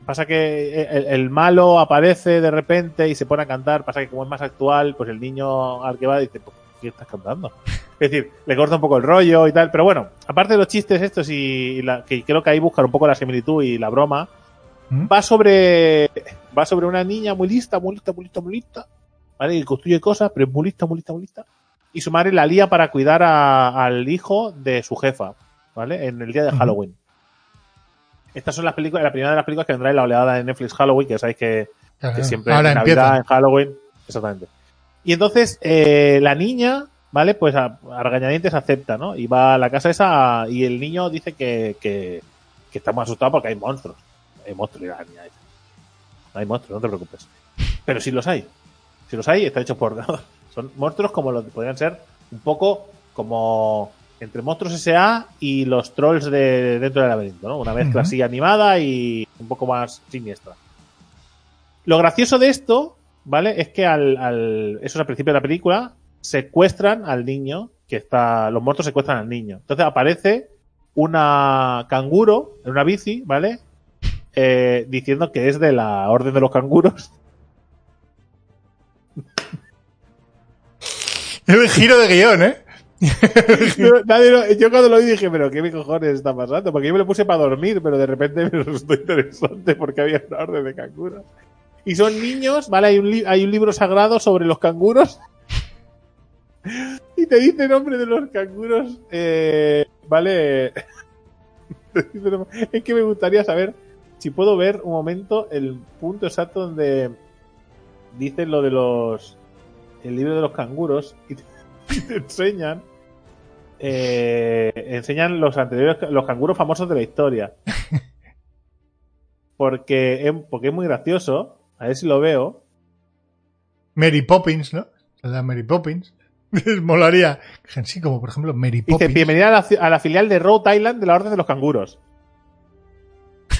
pasa que el, el malo aparece de repente y se pone a cantar, pasa que como es más actual, pues el niño al que va dice, pues, ¿qué estás cantando? Es decir, le corta un poco el rollo y tal, pero bueno, aparte de los chistes estos y, la, que creo que ahí buscan un poco la similitud y la broma, ¿Mm? va sobre va sobre una niña muy lista, muy lista, muy lista, muy lista, ¿vale? Y construye cosas, pero es muy lista, muy lista, muy lista. Y su madre la lía para cuidar a- al hijo de su jefa, ¿vale? En el día de. Halloween. Estas son las películas, la primera de las películas que vendrá en la oleada de Netflix Halloween, que sabéis que, Claro, que siempre Ahora en Navidad, empieza. en Halloween, exactamente. Y entonces eh, la niña, ¿vale? Pues a, a regañadientes acepta, ¿no? Y va a la casa esa y el niño dice que, que, que está muy asustado porque hay monstruos. Hay monstruos, y la niña dice, No hay monstruos, no te preocupes. Pero si los hay. Si los hay, están hechos por... Son monstruos como los que podrían ser un poco como entre Monstruos S.A. y los trolls de dentro del laberinto, ¿no? Una mezcla Ujú. así animada y un poco más siniestra. Lo gracioso de esto, ¿vale? Es que al, al eso es al principio de la película, secuestran al niño, que está, los monstruos secuestran al niño. Entonces aparece una canguro en una bici, ¿vale? Eh, diciendo que es de la orden de los canguros. El giro de guion, ¿eh? Yo, nadie lo- yo cuando lo vi dije, pero ¿qué cojones está pasando? Porque yo me lo puse para dormir, pero de repente me resultó interesante porque había una orden de canguros. Y son niños, ¿vale? Hay un, li- hay un libro sagrado sobre los canguros. Y te dice el nombre de los canguros, eh, ¿vale? Es que me gustaría saber si puedo ver un momento el punto exacto donde dicen lo de los... El libro de los canguros y te, y te enseñan eh, enseñan los anteriores los canguros famosos de la historia porque es, porque es muy gracioso a ver si lo veo Mary Poppins, ¿no? La Mary Poppins. Molaría. Sí, como por ejemplo Mary dice Poppins. bienvenida a la, a la filial de Rhode Island de la Orden de los Canguros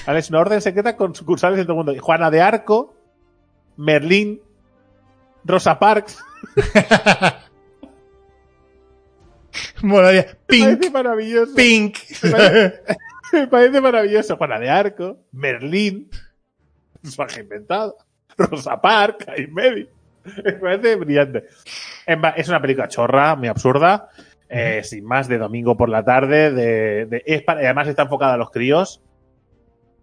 ¿Vale? es una orden secreta con sucursales en todo el mundo Juana de Arco Merlín Rosa Parks Molaría. me Pink. parece maravilloso Pink. Me parece maravilloso. Juana de Arco, Merlín, personaje inventado, Rosa Parks, ahí en medio. Me parece brillante. Es una película chorra, muy absurda, eh, sin más, de domingo por la tarde. De, de- es para- además está enfocada a los críos,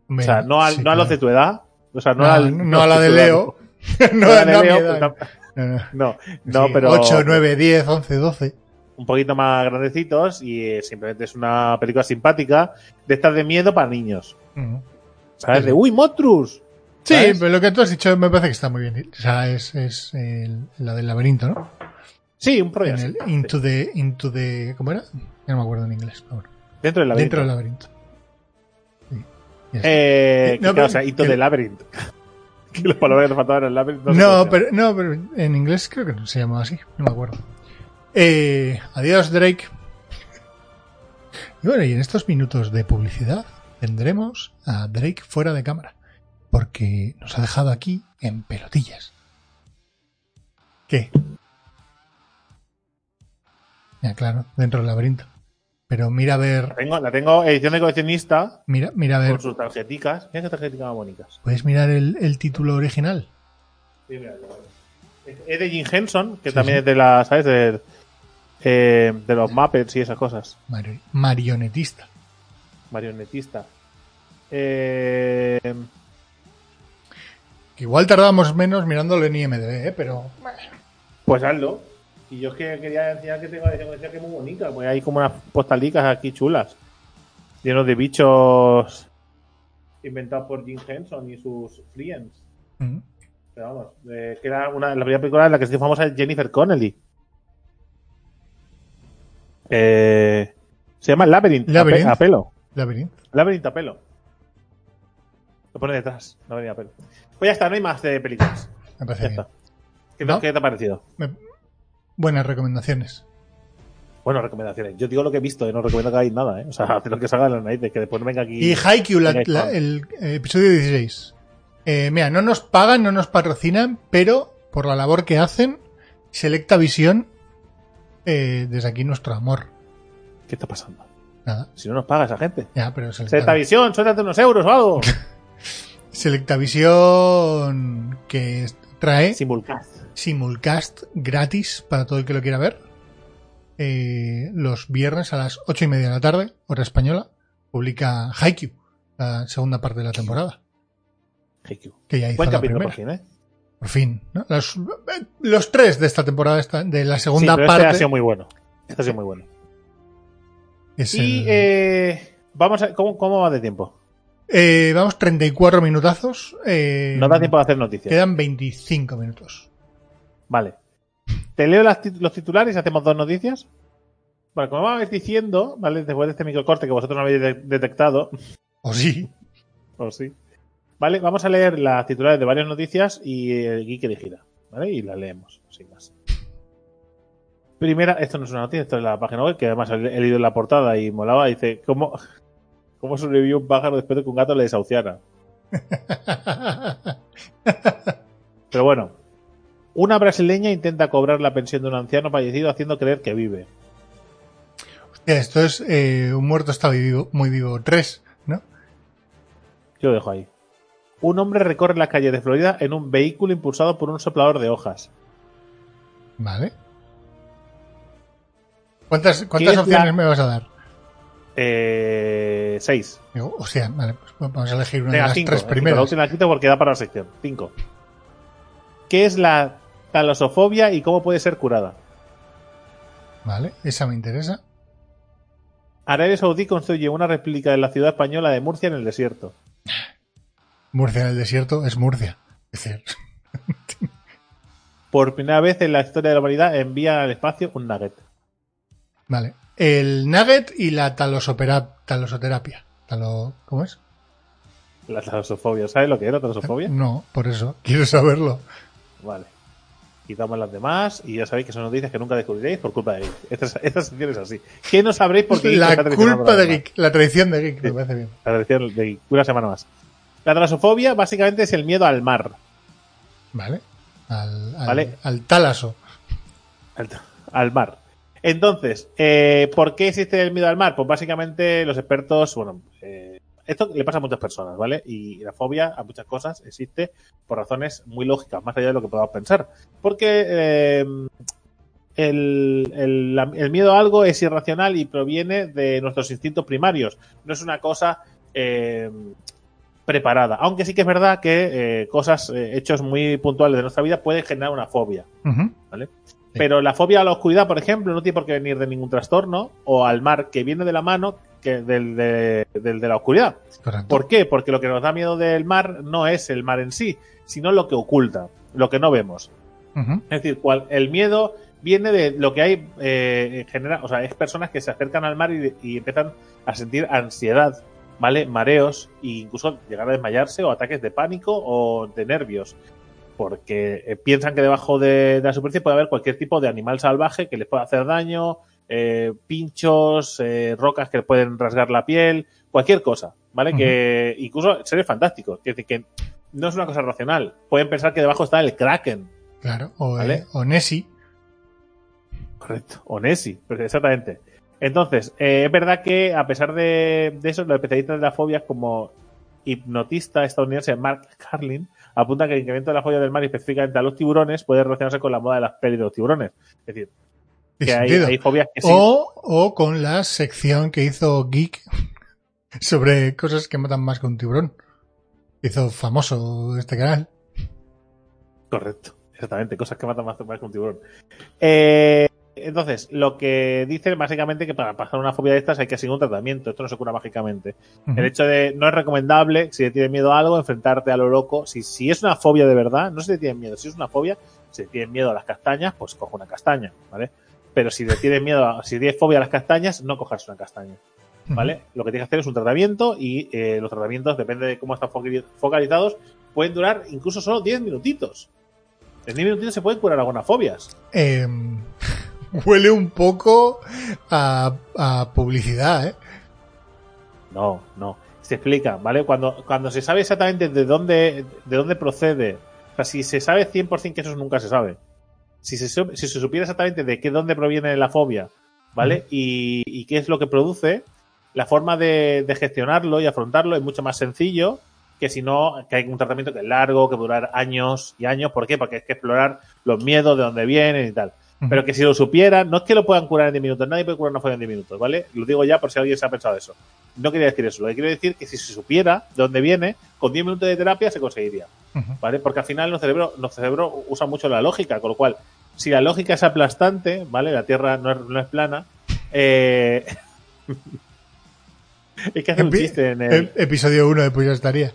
o sea, no, al- Sí, no a los de tu edad. O sea, no, No, al- no a la de Leo. no, No, a la de no a Leo, Sí, pero 8, 9, 10, 11, 12. un poquito más grandecitos y eh, simplemente es una película simpática de estas de miedo para niños. ¿Sabes? Sí. De, uy, monstruos. Sí, ¿Sabes? pero lo que tú has dicho me parece que está muy bien. O sea, es, es el- la del laberinto, ¿no? Sí, un En el into the, into the, ¿cómo era? Ya no me acuerdo en inglés. pero bueno. Dentro del laberinto. Dentro del laberinto. Sí. Eh, No, pero- o sea, Into the Labyrinth. que las palabras que te faltaban en el Labyrinth. No, se pero, no, pero en inglés creo que no se llamaba así, no me acuerdo. Eh, adiós, Drake. Y bueno, y en estos minutos de publicidad tendremos a Drake fuera de cámara, porque nos ha dejado aquí en pelotillas. ¿Qué? Ya, claro, dentro del laberinto. Pero mira a ver, llama. Tengo, la tengo edición de coleccionista mira, mira a ver, con sus tarjeticas. Mira qué tarjeticas más bonitas. ¿puedes mirar el, el título original? Sí, mira, es de Jim Henson, que Sí, también sí. es de la, ¿sabes? De, eh, de los Muppets y esas cosas. Mari- marionetista. Marionetista. Eh, igual tardábamos menos mirándolo en IMDb, ¿eh? pero pues hazlo. Y yo es que quería enseñar que tengo edición coleccionista que es muy bonita. Pues hay como unas postalicas aquí chulas. Llenos de bichos inventados por Jim Henson y sus friends. Mm. Pero vamos, eh, que era una, la primera película en la que se hizo famosa es Jennifer Connelly. Eh, se llama Labyrinth, Labyrinth. A, pe- a pelo. Laberinto. Labyrinth a pelo. Lo pone detrás, Labyrinth a pelo. Pues ya está, no hay más de películas. Me parece Ya bien. está. ¿Qué, ¿No? qué te ha parecido? Me- Buenas recomendaciones. Bueno, recomendaciones. Yo digo lo que he visto, eh, no recomiendo que hagáis nada, ¿eh? O sea, haz lo que salga de las narices, que después no venga aquí. Y Haikyuu, la- la- el eh, episodio 16. Eh, mira, no nos pagan, no nos patrocinan, pero por la labor que hacen, Selecta Visión, eh, desde aquí nuestro amor. ¿Qué está pasando? Nada, Si no nos paga esa gente. ya, pero Esta Selecta, visión, suéltate unos euros o algo. Selecta Visión que trae Simulcast. simulcast gratis para todo el que lo quiera ver. Eh, los viernes a las ocho y media de la tarde, hora española, publica Haikyuu, la segunda parte de la temporada. GQ. Que ya hizo Buen la capítulo, primera. por fin, ¿eh? Por fin, ¿no? Los, los tres de esta temporada, de la segunda sí, pero este parte. ha sido muy bueno. Este ha sido muy bueno. es Y el- eh, vamos a. ¿cómo, ¿Cómo va de tiempo? Eh, vamos, 34 minutazos. eh, No da tiempo de hacer noticias. Quedan 25 minutos. Vale. Te leo las los titulares y hacemos dos noticias. Vale, como vais diciendo, ¿vale? Después de este microcorte que vosotros no habéis de- detectado, O sí. o sí. Vale, vamos a leer las titulares de varias noticias y el geek elegida, ¿vale? Y las leemos, sin más. Primera, esto no es una noticia, esto es la página web, que además he he leído la portada y molaba, dice, ¿cómo, cómo sobrevivió un pájaro después de que un gato le desahuciara? Pero bueno, una brasileña intenta cobrar la pensión de un anciano fallecido haciendo creer que vive. Hostia, esto es eh, un muerto está vivo, muy vivo. Tres, ¿no? Yo lo dejo ahí. Un hombre recorre las calles de Florida en un vehículo impulsado por un soplador de hojas. Vale. ¿Cuántas, cuántas es opciones la- me vas a dar? Eh, seis. O sea, vale, pues vamos a elegir una de las cinco. tres La primeras. última la quito porque da para la sección. Cinco. ¿Qué es la talosofobia y cómo puede ser curada? Vale, esa me interesa. Arabia Saudí construye una réplica de la ciudad española de Murcia en el desierto. Murcia en el desierto es Murcia. Es decir, Por primera vez en la historia de la humanidad envía al espacio un nugget. vale. El nugget y la talosoterapia. Talo, ¿Cómo es? La talosofobia. ¿Sabes lo que era talosofobia? No, por eso. Quiero saberlo. Vale. Quitamos las demás y ya sabéis que son noticias que nunca descubriréis por culpa de Geek. Esta, esta sección es así. ¿Qué no sabréis porque Geek La culpa de? Geek. La traición de Geek. Me parece bien. La tradición de Geek. Una semana más. La talasofobia básicamente es el miedo al mar. Vale. Al, al, Vale. al talaso. al, al mar. Entonces, eh, ¿por qué existe el miedo al mar? Pues básicamente los expertos, bueno, eh, esto le pasa a muchas personas, ¿vale? Y la fobia a muchas cosas existe por razones muy lógicas, más allá de lo que podamos pensar. Porque eh, el, el- la- el miedo a algo es irracional y proviene de nuestros instintos primarios. No es una cosa eh, preparada. Aunque sí que es verdad que eh, cosas, eh, hechos muy puntuales de nuestra vida pueden generar una fobia. Sí. Pero la fobia a la oscuridad, por ejemplo, no tiene por qué venir de ningún trastorno, o al mar, que viene de la mano que del, de, del de la oscuridad. Correcto. ¿Por qué? Porque lo que nos da miedo del mar no es el mar en sí, sino lo que oculta, lo que no vemos. Es decir, cual, el miedo viene de lo que hay eh, en general, o sea, es personas que se acercan al mar y, y empiezan a sentir ansiedad, ¿vale? Mareos e incluso llegar a desmayarse o ataques de pánico o de nervios. Porque eh, piensan que debajo de, de la superficie puede haber cualquier tipo de animal salvaje que les pueda hacer daño, eh, pinchos, eh, rocas que les pueden rasgar la piel, cualquier cosa, ¿vale? Que incluso seres fantásticos, es decir, que no es una cosa racional. Pueden pensar que debajo está el kraken, Claro. O, Vale. eh, o Nessie. Correcto. O Nessie, exactamente. Entonces, es verdad que a pesar de, de eso, los especialistas de las fobias como hipnotista estadounidense Mark Carlin apunta que el incremento de la fobia del mar y específicamente a los tiburones puede relacionarse con la moda de las pelis de los tiburones. Es decir, que hay, hay fobias que sí. O, o con la sección que hizo Geek sobre cosas que matan más que un tiburón. Hizo famoso este canal. Correcto, exactamente, cosas que matan más, más que un tiburón. Eh, entonces, lo que dicen básicamente que para pasar una fobia de estas hay que seguir un tratamiento, esto no se cura mágicamente. El hecho de no es recomendable, si le tienes miedo a algo, enfrentarte a lo loco. Si, si es una fobia de verdad, no se le tiene miedo. Si es una fobia, si le tienes miedo a las castañas, pues coge una castaña, ¿vale? Pero si le tienes miedo, a- si tienes fobia a las castañas, no cojas una castaña, ¿vale? Lo que tienes que hacer es un tratamiento y eh, los tratamientos, depende de cómo están foca- focalizados, pueden durar incluso solo 10 minutitos. En 10 minutitos se pueden curar algunas fobias. Em, huele un poco a, a publicidad, ¿eh? No, no. Se explica, ¿vale? Cuando, cuando se sabe exactamente de dónde, de dónde procede, o sea, si se sabe 100% que eso nunca se sabe. Si se, su- si se supiera exactamente de qué dónde proviene la fobia, ¿vale? Y, y qué es lo que produce, la forma de, de gestionarlo y afrontarlo es mucho más sencillo que si no, que hay un tratamiento que es largo, que va a durar años y años. ¿Por qué? Porque hay que explorar los miedos, de dónde vienen y tal. Pero que si lo supieran, no es que lo puedan curar en 10 minutos, nadie puede curar una fobia en 10 minutos, ¿vale? Lo digo ya por si alguien se ha pensado eso. No quería decir eso, lo que quiero decir es que si se supiera de dónde viene, con 10 minutos de terapia se conseguiría. ¿vale? Porque al final nuestro cerebro, nuestro cerebro usa mucho la lógica, con lo cual, si la lógica es aplastante, ¿vale? La Tierra no es, no es plana, eh... es que hacer un chiste en el, episodio 1 de Pues ya estaría.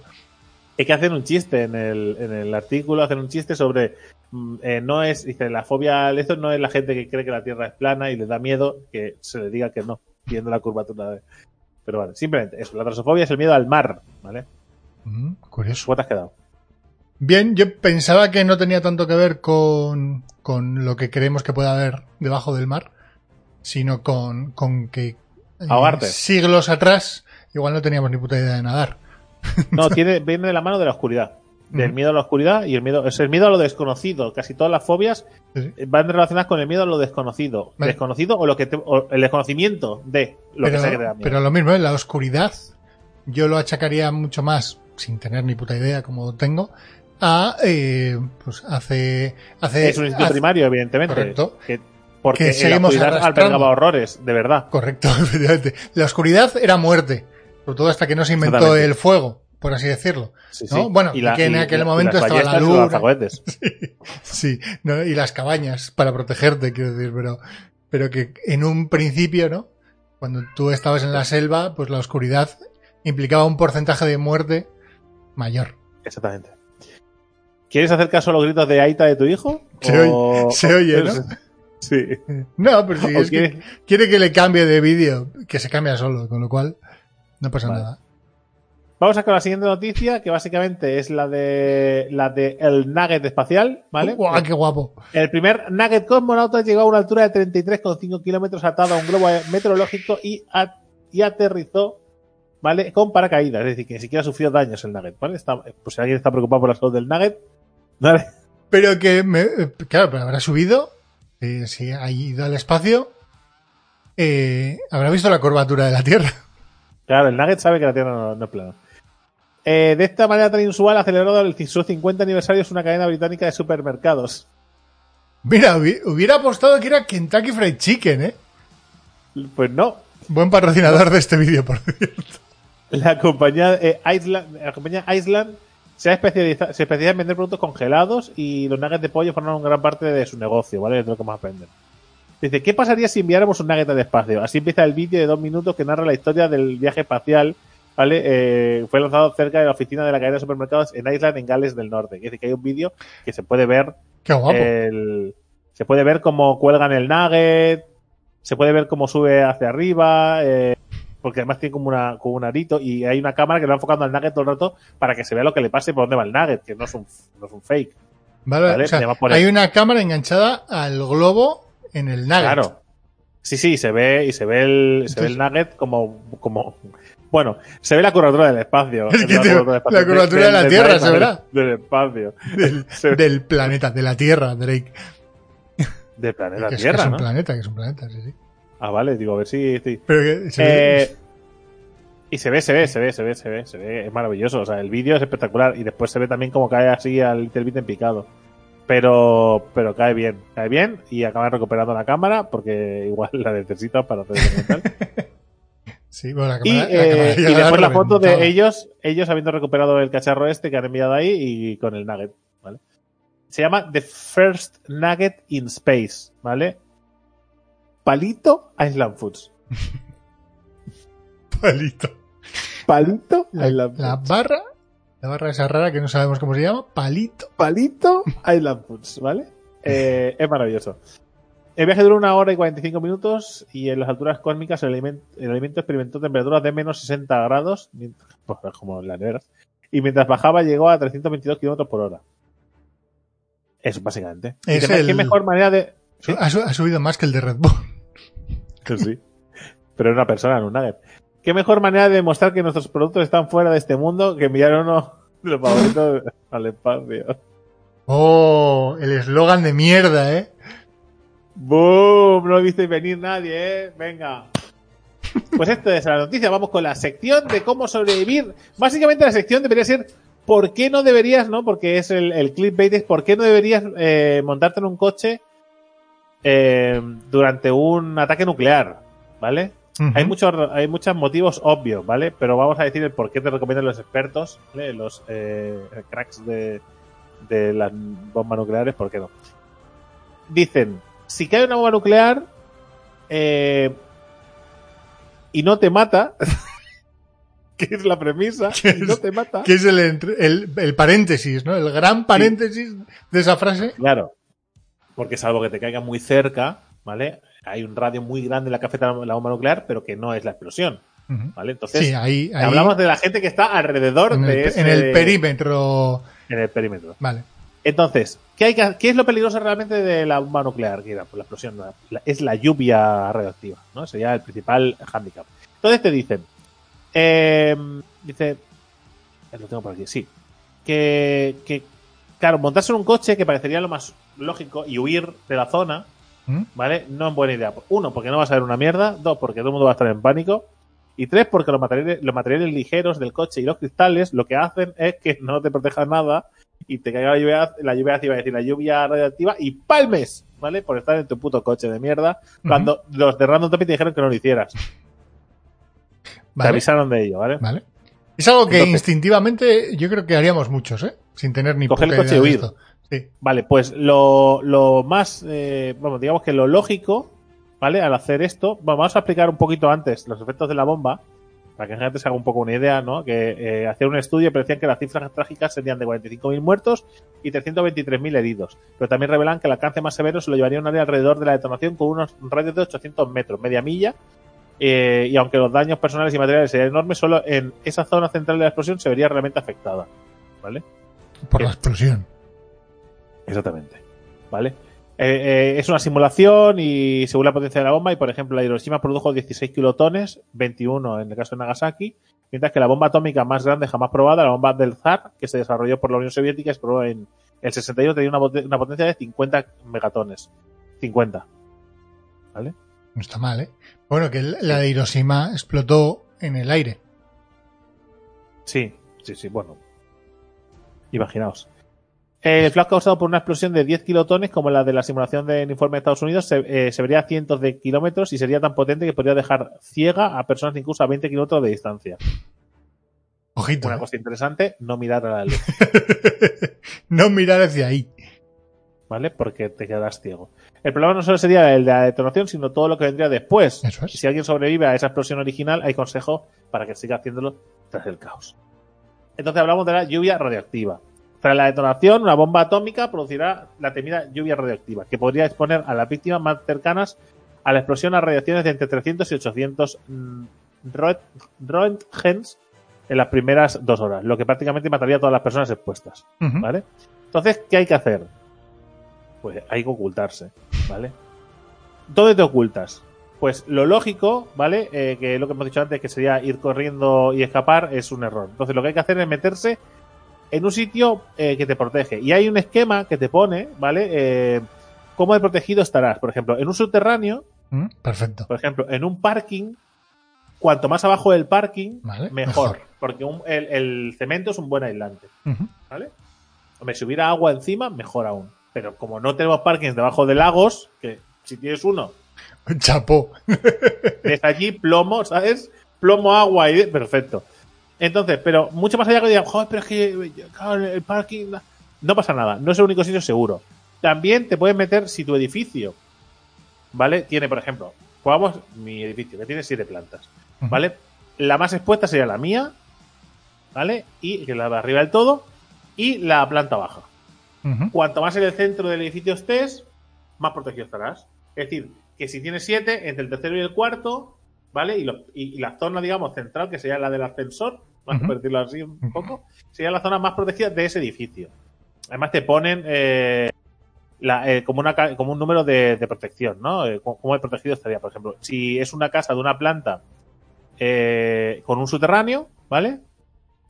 es que hacen un chiste en el, en el artículo, hacen un chiste sobre eh, no es, dice, la fobia al esto no es la gente que cree que la Tierra es plana y les da miedo que se le diga que no, viendo la curvatura de. Pero vale, simplemente eso, la trasofobia es el miedo al mar, ¿vale? Mm, curioso. ¿Cómo te has quedado? Bien, yo pensaba que no tenía tanto que ver con, con lo que creemos que puede haber debajo del mar, sino con, con que eh, siglos atrás igual no teníamos ni puta idea de nadar. No, tiene, viene de la mano de la oscuridad. Del miedo a la oscuridad y el miedo, es el miedo a lo desconocido. Casi todas las fobias Sí, eh, van relacionadas con el miedo a lo desconocido. Vale. Desconocido o lo que te- o el desconocimiento de lo pero, que sea que te da miedo. pero lo mismo, ¿eh? la oscuridad yo lo achacaría mucho más, sin tener ni puta idea como tengo, a eh, pues hace, hace es un instinto hace- primario, evidentemente. Correcto. Que Porque Que en la seguimos oscuridad albergaba horrores, de verdad. Correcto, efectivamente. La oscuridad era muerte. Sobre todo hasta que no se inventó el fuego, por así decirlo. Sí, ¿no? sí. Bueno, que en aquel y momento estaba la y los luna. lanzacohetes. Sí, no, y las cabañas para protegerte, quiero decir, pero, pero que en un principio, ¿no? Cuando tú estabas en la selva, pues la oscuridad implicaba un porcentaje de muerte mayor. Exactamente. ¿Quieres hacer caso a los gritos de Aita de tu hijo? Se O- oye- se oye, ¿no? Sí. No, pero si ¿O es que quieres- quiere que le cambie de vídeo, que se cambia solo, con lo cual no pasa Vale. nada. Vamos a con la siguiente noticia, que básicamente es la de la de el Nugget espacial, ¿vale? ¡Guau, qué guapo! El primer Nugget cosmonauta llegó a una altura de 33,5 kilómetros atado a un globo meteorológico y, a- y aterrizó, ¿vale? Con paracaídas, es decir, que ni siquiera sufrió daños el Nugget, ¿vale? Está, pues si alguien está preocupado por la salud del Nugget, ¿vale? Pero que, me, claro, pero habrá subido, eh, si ha ido al espacio, eh, habrá visto la curvatura de la Tierra. Claro, el Nugget sabe que la Tierra no, no es plana. Eh, de esta manera tan inusual ha celebrado el, su 50 aniversario es una cadena británica de supermercados. Mira, hubi- hubiera apostado que era Kentucky Fried Chicken, ¿eh? Pues no, Buen patrocinador de este vídeo, por cierto. La compañía, eh, Island, la compañía Island se ha se especializa en vender productos congelados y los nuggets de pollo forman una gran parte de su negocio, ¿vale? Es lo que más venden. Dice, ¿qué pasaría si enviáramos un nugget al espacio? Así empieza el vídeo de dos minutos que narra la historia del viaje espacial, ¿vale? Eh, fue lanzado cerca de la oficina de la cadena de supermercados en Island, en Gales del Norte. Quiere decir que hay un vídeo que se puede ver Qué guapo. El- se puede ver cómo cuelgan el nugget, se puede ver cómo sube hacia arriba, eh, porque además tiene como, una, como un arito y hay una cámara que lo va enfocando al nugget todo el rato para que se vea lo que le pase y por dónde va el nugget, que no es un, no es un fake. vale, o sea, hay una cámara enganchada al globo en el nugget. Claro. Sí, sí, se ve y se ve el, se ve el nugget como, como, bueno, se ve la curvatura del espacio. Es que la te- curvatura del espacio. la curvatura de la Tierra se verá. Del, del espacio. Del, Se ve- del planeta, de la Tierra, Drake. Del planeta que, es, que Tierra, es un ¿no? planeta, que es un planeta, sí, sí. Ah, vale, digo, a ver si, si- Pero que se ve- Eh, y se ve, se ve, se ve, se ve, se ve, se ve, es maravilloso. O sea, el vídeo es espectacular y después se ve también como cae así al Little Bit en picado. Pero, pero cae bien, cae bien y acaba recuperando la cámara porque igual la necesita para hacer el documental. Sí, bueno, la y, la eh, y después la foto de ellos, ellos habiendo recuperado el cacharro este que han enviado ahí y con el nugget, ¿vale? Se llama The First Nugget in Space, ¿vale? Palito Island Foods. Palito. Palito La, Island la Foods. barra, la barra esa rara que no sabemos cómo se llama, palito. Palito Island Foods, ¿vale? Eh, es maravilloso. El viaje duró una hora y 45 minutos y en las alturas cósmicas el alimento, el alimento experimentó temperaturas de menos 60 grados, mientras- pues, como en la nevera, y mientras bajaba llegó a 322 kilómetros por hora. Eso, básicamente. Y Es el- ¿Qué mejor manera de...? ¿Sí? Ha, su- ha subido más que el de Red Bull. Sí. Pero una persona, en un nugget. ¿Qué mejor manera de demostrar que nuestros productos están fuera de este mundo que enviar uno de los favoritos al espacio? Oh, el eslogan de mierda, ¿eh? ¡Boom! No visteis venir nadie, ¿eh? Venga. Pues esto es la noticia. Vamos con la sección de cómo sobrevivir. Básicamente la sección debería ser ¿por qué no deberías, no? Porque es el, el clickbait, es ¿por qué no deberías eh, montarte en un coche eh, durante un ataque nuclear? ¿Vale? Hay muchos hay muchos motivos obvios, ¿vale? Pero vamos a decir el por qué te recomiendan los expertos, ¿vale? los eh, cracks de, de las bombas nucleares, ¿por qué no? Dicen, si cae una bomba nuclear eh, y no te mata, que es la premisa, ¿Qué y no es? te mata, Que es el, el, el paréntesis, ¿no? El gran paréntesis de esa frase. claro, porque salvo que te caiga muy cerca, ¿vale? Hay un radio muy grande en la cafeta de la bomba nuclear, pero que no es la explosión. ¿vale? Entonces, Sí, ahí, ahí hablamos de la gente que está alrededor en, de el, ese, en el perímetro. en el perímetro. Vale. Entonces, ¿qué, hay que- ¿qué es lo peligroso realmente de la bomba nuclear? Que era, pues, la explosión la- es la lluvia radioactiva, ¿no? Sería el principal hándicap. Entonces te dicen, eh, dice, lo tengo por aquí, sí, que, que, claro, montarse en un coche que parecería lo más lógico y huir de la zona, ¿Mm? ¿vale? No es buena idea. Uno, porque no vas a ver una mierda. Dos, porque todo el mundo va a estar en pánico. Y tres, porque los materiales, los materiales ligeros del coche y los cristales lo que hacen es que no te protejan nada y te caiga la lluvia, la lluvia ácida, decir, la lluvia radioactiva y palmes. ¿vale? Por estar en tu puto coche de mierda, cuando los de Random Topic te dijeron que no lo hicieras. Te avisaron de ello, ¿vale? vale. Es algo que Entonces- instintivamente yo creo que haríamos muchos, ¿eh? Sin tener ni Coger el coche y huir. Sí. Vale, pues lo, lo más, eh, bueno, digamos que lo lógico, ¿vale? Al hacer esto, bueno, vamos a explicar un poquito antes los efectos de la bomba, para que la gente se haga un poco una idea, ¿no? Que eh, hacían un estudio y decían que las cifras trágicas serían de 45.000 muertos y 323.000 heridos. Pero también revelan que el alcance más severo se lo llevaría un área alrededor de la detonación con unos radios de 800 metros, media milla. eh, y aunque los daños personales y materiales serían enormes, solo en esa zona central de la explosión se vería realmente afectada. ¿Vale? Por la explosión. Exactamente. ¿Vale? Eh, eh, es una simulación y según la potencia de la bomba, y por ejemplo, la Hiroshima produjo 16 kilotones, 21 en el caso de Nagasaki, mientras que la bomba atómica más grande jamás probada, la bomba del Zar, que se desarrolló por la Unión Soviética se probó en el 61, tenía una, una potencia de 50 megatones. 50. ¿Vale? No está mal, ¿eh? Bueno, que la de Hiroshima explotó en el aire. Sí, sí, sí, bueno. Imaginaos. El flash causado por una explosión de 10 kilotones, como la de la simulación del informe de Estados Unidos, se, eh, se vería a cientos de kilómetros y sería tan potente que podría dejar ciega a personas incluso a 20 kilómetros de distancia. Ojito. Una ¿eh? cosa interesante, no mirar a la luz, no mirar hacia ahí. ¿vale? Porque te quedarás ciego. El problema no solo sería el de la detonación, sino todo lo que vendría después. Eso es. Si alguien sobrevive a esa explosión original, hay consejo para que siga haciéndolo tras el caos. Entonces hablamos de la lluvia radioactiva. Tras la detonación, una bomba atómica producirá la temida lluvia radioactiva, que podría exponer a las víctimas más cercanas a la explosión a radiaciones de entre 300 y 800 mm, roent- roentgens en las primeras dos horas, lo que prácticamente mataría a todas las personas expuestas. ¿Vale? Entonces, ¿qué hay que hacer? Pues hay que ocultarse, ¿vale? ¿Dónde te ocultas? Pues lo lógico, ¿vale? Eh, que lo que hemos dicho antes, que sería ir corriendo y escapar, es un error. Entonces, lo que hay que hacer es meterse en un sitio eh, que te protege. Y hay un esquema que te pone, ¿vale? Eh, cómo de protegido estarás. Por ejemplo, en un subterráneo, Mm, Perfecto. por ejemplo, en un parking, cuanto más abajo del parking, Vale, mejor. mejor. Porque un- el, el cemento es un buen aislante. ¿vale? Hombre, si hubiera agua encima, mejor aún. Pero como no tenemos parkings debajo de lagos, que si tienes uno, Chapó. ves allí plomo, ¿sabes? Plomo, agua y... Perfecto. Entonces, pero mucho más allá que digan, joder, pero es que claro, el parking... no". Pasa nada, no es el único sitio seguro. También te puedes meter si tu edificio, ¿vale? Tiene, por ejemplo, pongamos mi edificio, que tiene siete plantas. ¿vale? La más expuesta sería la mía, ¿vale? Y que la de arriba del todo, y la planta baja. Cuanto más en el centro del edificio estés, más protegido estarás. Es decir, que si tienes siete, entre el tercero y el cuarto, ¿vale? Y, los- y- y la zona, digamos, central, que sería la del ascensor, vamos a decirlo así un poco, sería la zona más protegida de ese edificio. Además te ponen eh, la- eh, como, una, ca- como un número de, de protección, ¿no? Eh, cómo de protegido estaría, por ejemplo. Si es una casa de una planta con un subterráneo, ¿vale?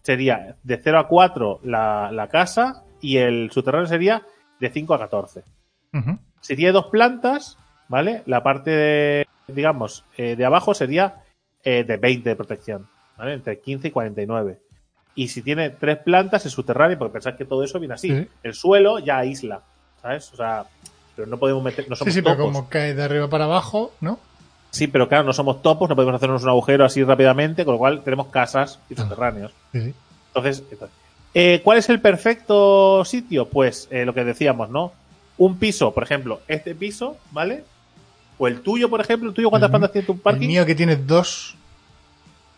Sería de 0 a 4 la, la casa y el subterráneo sería de 5 a 14. Ujú. Si tiene dos plantas, ¿vale? La parte, de, digamos, de abajo sería de 20 de protección, ¿vale? Entre 15 y 49. Y si tiene tres plantas, es subterráneo, porque pensad que todo eso viene así. Sí. El suelo ya aísla, ¿sabes? O sea, pero no podemos meter, no Sí, somos sí, pero topos. como cae de arriba para abajo, ¿no? Sí, pero claro, no somos topos, no podemos hacernos un agujero así rápidamente, con lo cual tenemos casas y Ah. subterráneos. Sí, sí. Entonces, entonces, eh, ¿cuál es el perfecto sitio? Pues eh, lo que decíamos, ¿no? Un piso, por ejemplo, este piso, ¿vale? O el tuyo, por ejemplo, ¿el tuyo cuántas El- plantas tiene tu El parking? mío que tiene dos,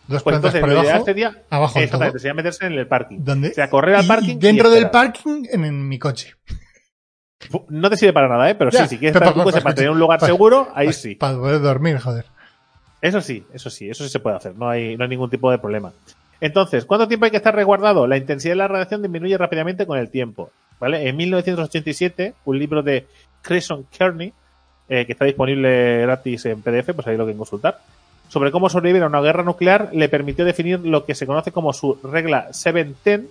dos pues plantas entonces por debajo, sería, abajo exactamente, sería meterse en el parking. ¿Dónde? O sea, correr al parking. y dentro del parking, en, en mi coche. No te sirve para nada, ¿eh? Pero Ya, sí, si quieres estar en tu pa- coche pa- para tener un lugar seguro, ahí sí. Para poder dormir, joder. Eso sí, eso sí, eso sí se puede hacer, no hay, no hay ningún tipo de problema. Entonces, ¿cuánto tiempo hay que estar resguardado? La intensidad de la radiación disminuye rápidamente con el tiempo. ¿vale? En 1987, un libro de Cresson Kearney, eh, que está disponible gratis en PDF, pues ahí lo quieren consultar, sobre cómo sobrevivir a una guerra nuclear, le permitió definir lo que se conoce como su regla 710,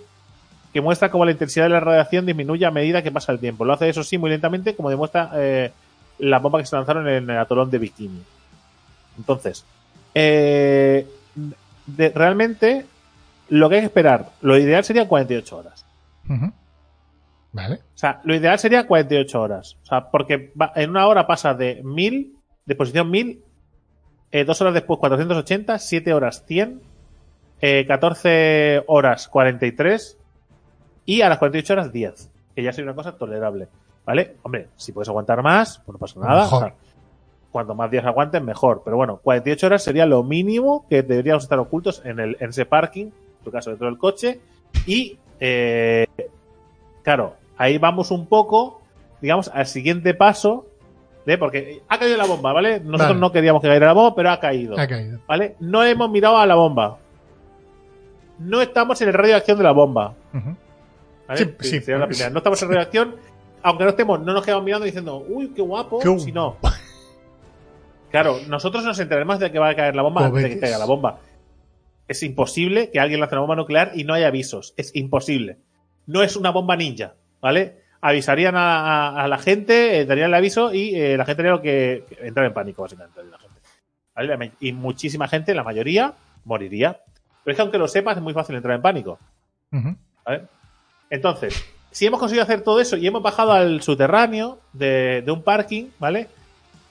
que muestra cómo la intensidad de la radiación disminuye a medida que pasa el tiempo. Lo hace, eso sí, muy lentamente, como demuestra eh, la bomba que se lanzaron en el atolón de Bikini. Entonces, eh, de- realmente lo que hay que esperar, lo ideal sería 48 horas. Ujú. Vale. O sea, lo ideal sería 48 horas. O sea, porque va- en una hora pasa de 1000, de posición 1000, eh, dos horas después 480, 7 horas 100, eh, 14 horas 43 y a las 48 horas 10. Que ya sería una cosa tolerable. ¿Vale? Hombre, si puedes aguantar más, pues no pasa nada. O sea, cuanto más días aguantes, mejor. Pero bueno, 48 horas sería lo mínimo que deberíamos estar ocultos en, el, en ese parking, en tu caso dentro del coche. Y, eh, claro, ahí vamos un poco, digamos, al siguiente paso, de porque ha caído la bomba, ¿vale? Nosotros Vale. no queríamos que cayera la bomba, pero ha caído. Ha caído. ¿Vale? No hemos mirado a la bomba. No estamos en el radio de acción de la bomba. ¿vale? Sí, sí, sería la primera. No estamos en radio de acción, aunque no estemos, no nos quedamos mirando diciendo, uy, qué guapo, Qué si no. Claro, nosotros nos enteraremos de que va a caer la bomba antes de que caiga la bomba. Es imposible que alguien lance una bomba nuclear y no haya avisos. Es imposible. No es una bomba ninja, ¿vale? Avisarían a, a- a la gente, eh, darían el aviso y eh, la gente haría lo que, que entrar en pánico, básicamente. La gente. ¿Vale? La ma- Y muchísima gente, la mayoría, moriría. Pero es que aunque lo sepas, es muy fácil entrar en pánico. Entonces, si hemos conseguido hacer todo eso y hemos bajado al subterráneo de, de un parking, ¿vale?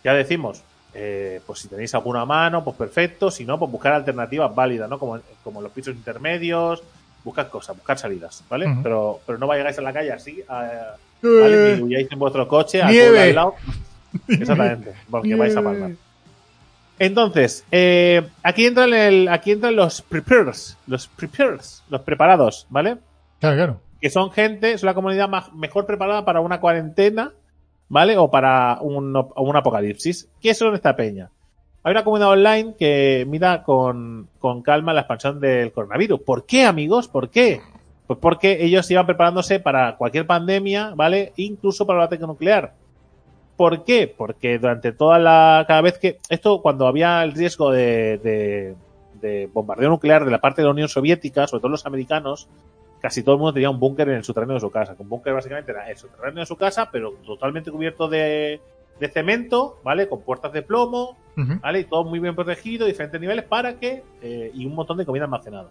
Ya decimos, eh, pues si tenéis alguna mano, pues perfecto. Si no, pues buscar alternativas válidas, ¿no? Como, como los pisos intermedios, buscar cosas, buscar salidas, ¿vale? Ujú. pero, pero no vayáis a la calle así, a- ¿vale? Eh, Ni huyáis en vuestro coche, al Nieve. al lado. Exactamente, porque vais a palmar. Entonces, eh, aquí entran el, aquí entran los prepares, los prepares, los preparados, ¿vale? Claro, claro. que son gente, es la comunidad más, mejor preparada para una cuarentena, ¿vale? O para un, un apocalipsis. ¿Qué son esta peña? Hay una comunidad online que mira con, con calma la expansión del coronavirus. ¿Por qué, amigos? ¿Por qué? Pues porque ellos iban preparándose para cualquier pandemia, ¿vale? Incluso para el ataque nuclear. ¿Por qué? Porque durante toda la. Cada vez que. Esto, cuando había el riesgo de, de, de bombardeo nuclear de la parte de la Unión Soviética, sobre todo los americanos, casi todo el mundo tenía un búnker en el subterráneo de su casa. Un búnker básicamente era el subterráneo de su casa, pero totalmente cubierto de, de cemento, ¿vale? Con puertas de plomo. ¿vale? Y todo muy bien protegido, diferentes niveles para que. eh, y un montón de comida almacenada,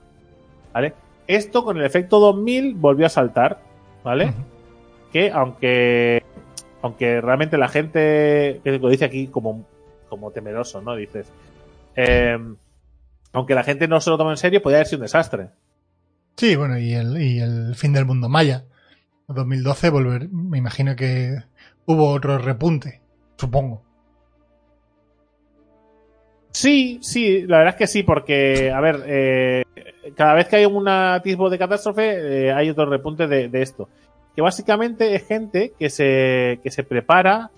¿vale? Esto con el efecto 2000 volvió a saltar, ¿vale? Que aunque aunque realmente la gente que lo dice aquí como, como temeroso, ¿no? Dices, eh, aunque la gente no se lo toma en serio, podría haber sido un desastre. Sí, bueno, y el, y el fin del mundo maya. 2012, volver, me imagino que hubo otro repunte, supongo. Sí, sí, la verdad es que sí, porque, a ver, eh, cada vez que hay un atisbo de catástrofe, eh, hay otro repunte de, de esto. Que básicamente es gente que se, que se prepara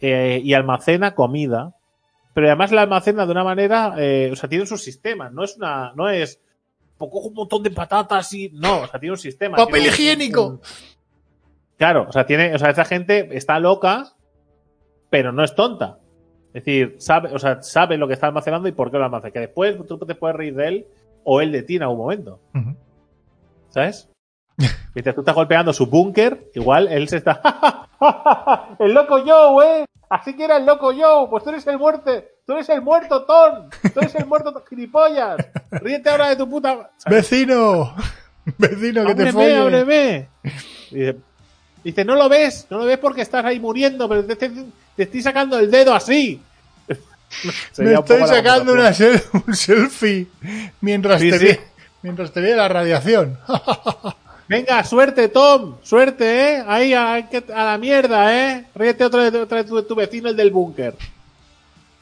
eh, y almacena comida, pero además la almacena de una manera, eh, o sea, tiene sus sistemas, no es una, no es, pues cojo un montón de patatas y, no, o sea, tiene un sistema. ¡Papel un- higiénico! un- claro, o sea, tiene, o sea, esta gente está loca, pero no es tonta. Es decir, sabe, o sea, sabe lo que está almacenando y por qué lo almacena. Que después tú te puedes reír de él o él de ti en algún momento. ¿Sabes? Mientras tú estás golpeando su búnker, igual él se está. ¡El loco Joe, eh! Así que era el loco Joe. Pues tú eres el muerto. Tú eres el muerto, Tom. Tú eres el muerto, gilipollas. Ríete ahora de tu puta. ¿Sabes? ¡Vecino! ¡Vecino, que te ¡Ábreme, folle! ábreme! Dice, dice, no lo ves, no lo ves porque estás ahí muriendo, pero te, te- te estoy sacando el dedo así. Me un estoy la sacando una sel- un selfie mientras Sí, te sí. mientras te ve la radiación. Venga, suerte, Tom, suerte, ¿eh? Ahí a, a la mierda, ¿eh? Ríete otra vez, otra vez tu, tu vecino, el del búnker.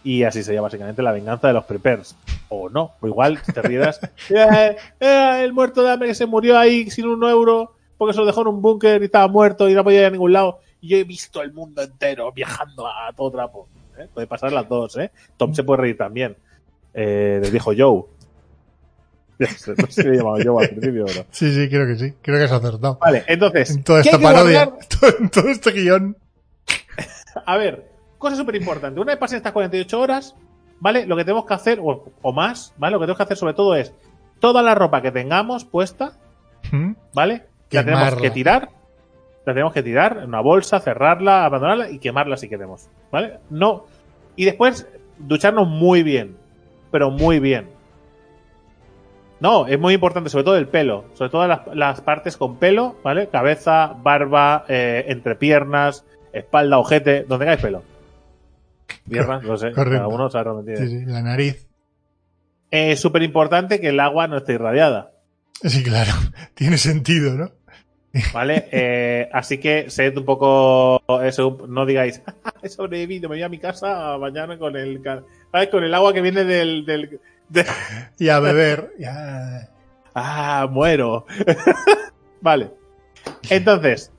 Y así sería básicamente la venganza de los preppers. O no, o igual te rías. eh, eh, el muerto de hambre que se murió ahí sin un euro porque se lo dejó en un búnker y estaba muerto y no podía ir a ningún lado. Y yo he visto el mundo entero viajando a todo trapo. ¿eh? Puede pasar las dos, ¿eh? Tom se puede reír también. Eh, del viejo Joe. No sé si le llamaba Joe al principio no. Sí, sí, creo que sí. Creo que has acertado. Vale, entonces. En toda ¿qué esta parodia, en todo este guion. A ver, cosa súper importante. Una vez pasen estas 48 horas, ¿vale? Lo que tenemos que hacer, o, o más, ¿vale? Lo que tenemos que hacer sobre todo es toda la ropa que tengamos puesta, ¿Mm? ¿vale? La tenemos que tirar. La tenemos que tirar en una bolsa, cerrarla, abandonarla y quemarla si queremos, ¿vale? No. Y después ducharnos muy bien, pero muy bien. No, es muy importante, sobre todo el pelo. Sobre todo las, las partes con pelo, ¿vale? Cabeza, barba, eh, entrepiernas, espalda, ojete, donde tengáis pelo. Piernas, no sé, Correcto. cada uno sabe dónde Sí, sí, la nariz. Es súper importante que el agua no esté irradiada, Sí, claro. Tiene sentido, ¿no? ¿vale? Eh, así que sed un poco eso, no digáis, "Ah, he sobrevivido, me voy a mi casa a bañarme con el. Con el agua que viene del, del, de- Y a beber. Ya. Ah, muero. vale. Entonces,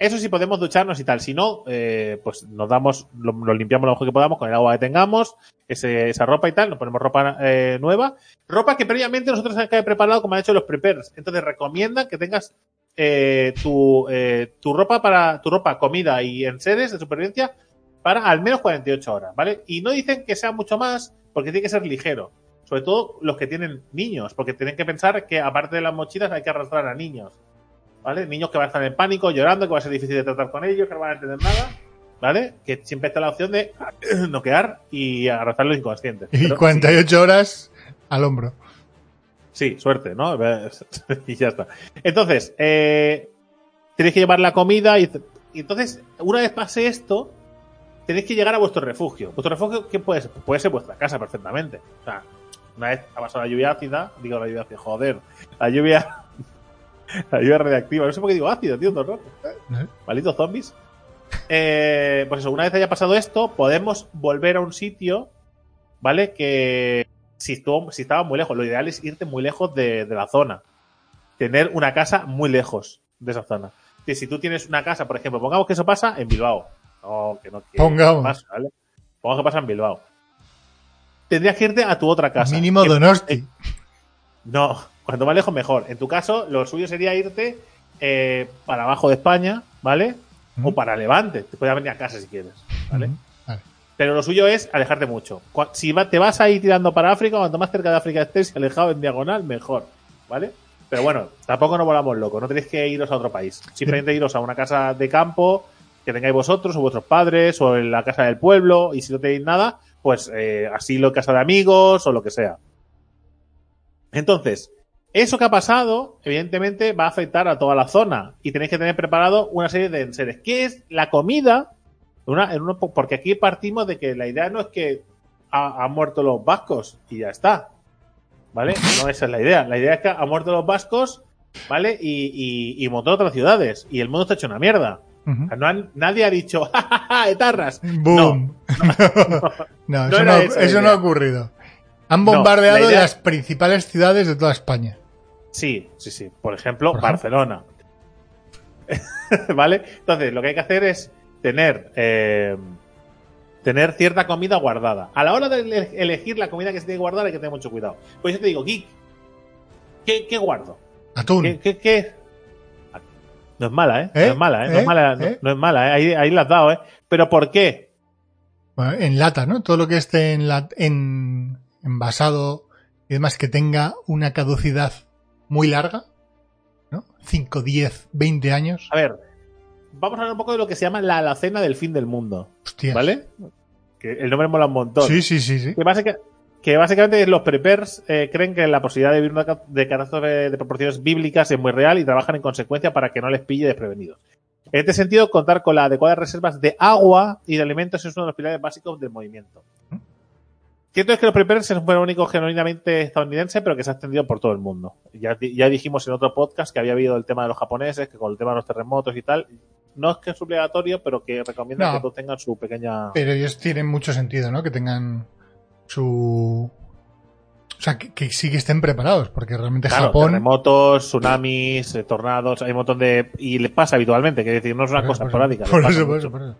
eso sí podemos ducharnos y tal. Si no, eh, pues nos damos, lo, limpiamos lo mejor que podamos con el agua que tengamos, esa ropa y tal, nos ponemos ropa eh, nueva. Ropa que previamente nosotros hemos preparado como han hecho los preppers. Entonces recomiendan que tengas eh, tu, eh, tu ropa para, tu ropa, comida y enseres de supervivencia para al menos 48 horas, ¿vale? Y no dicen que sea mucho más, porque tiene que ser ligero sobre todo los que tienen niños, porque tienen que pensar que aparte de las mochilas hay que arrastrar a niños, ¿vale? Niños que van a estar en pánico, llorando, que va a ser difícil de tratar con ellos, que no van a entender nada, ¿vale? Que siempre está la opción de noquear y arrastrarlos inconscientes. Y Pero 48 horas al hombro. Sí, suerte, ¿no? y ya está. Entonces, eh, tenéis que llevar la comida y, y entonces, una vez pase esto, tenéis que llegar a vuestro refugio. ¿Vuestro refugio qué puede ser? Pues puede ser vuestra casa perfectamente. O sea, una vez ha pasado la lluvia ácida, digo la lluvia ácida, joder, la lluvia, la lluvia radiactiva, no sé por qué digo ácido, tío, todo el rato. ¿no? Malditos zombies. Eh, pues eso, una vez haya pasado esto, podemos volver a un sitio, ¿vale? Que si, estuvo, si estaba muy lejos, lo ideal es irte muy lejos de, de la zona. Tener una casa muy lejos de esa zona. Que si tú tienes una casa, por ejemplo, pongamos que eso pasa en Bilbao. No, que no que Pongamos. pasa, ¿vale? Pongamos que pasa en Bilbao. Tendrías que irte a tu otra casa. Mínimo Que- Donosti. no, cuanto más lejos mejor. En tu caso, lo suyo sería irte eh, para abajo de España, ¿vale? O para Levante. Te puedes venir a casa si quieres, ¿vale? Pero lo suyo es alejarte mucho. Si te vas a ir tirando para África, cuanto más cerca de África estés y alejado en diagonal, mejor, ¿vale? Pero bueno, tampoco nos volamos locos. No tenéis que iros a otro país. Simplemente iros a una casa de campo que tengáis vosotros o vuestros padres o en la casa del pueblo. Y si no tenéis nada, pues eh, asilo en casa de amigos o lo que sea. Entonces, eso que ha pasado, evidentemente, va a afectar a toda la zona y tenéis que tener preparado una serie de enseres. ¿Qué es la comida? Una, en uno- porque aquí partimos de que la idea no es que ha- han muerto los vascos y ya está. ¿Vale? No esa es la idea. La idea es que han muerto los vascos, ¿vale? Y, y, y de otras ciudades. Y el mundo está hecho una mierda. No han- nadie ha dicho, ¡Ja, ja, ja, etarras! Boom. No, No no, eso no ha ocurrido. Han bombardeado idea- las principales ciudades de toda España. Sí, sí, sí. Por ejemplo, Por. Barcelona. ¿Vale? Entonces, lo que hay que hacer es tener eh, tener cierta comida guardada. A la hora de ele- elegir la comida que se tiene que guardar hay que tener mucho cuidado. Pues yo te digo, Geek, ¿qué, qué guardo? Atún. ¿Qué, qué, qué? No es mala, ¿eh? ¿Eh? No es mala, ¿eh? No ¿Eh? es mala, no, ¿Eh? no es mala, ¿eh? Ahí, ahí la has dado, ¿eh? Pero ¿por qué? Bueno, en lata, ¿no? Todo lo que esté en, la, en envasado y demás que tenga una caducidad muy larga, ¿no? 5, 10, 20 años. A ver, vamos a hablar un poco de lo que se llama la alacena del fin del mundo, Hostias. ¿vale? Que el nombre mola un montón. Sí, sí, sí, sí. Que, básica- que básicamente los preppers eh, creen que la posibilidad de vivir una de catástrofe de proporciones bíblicas es muy real y trabajan en consecuencia para que no les pille desprevenidos. En este sentido, contar con las adecuadas reservas de agua y de alimentos es uno de los pilares básicos del movimiento. Cierto es que los preppers es un fenómeno genuinamente estadounidense, pero que se ha extendido por todo el mundo. Ya, ya dijimos en otro podcast que había habido el tema de los japoneses, que con el tema de los terremotos y tal, no es que es obligatorio, pero que recomiendan No. que todos tengan su pequeña... Pero ellos tienen mucho sentido, ¿no? Que tengan su... O sea, que, que sí que estén preparados, porque realmente Claro, Japón... terremotos, tsunamis, eh, tornados, hay un montón de... Y les pasa habitualmente, que decir, no es una cosa Por- esporádica. Por eso, por eso, por eso.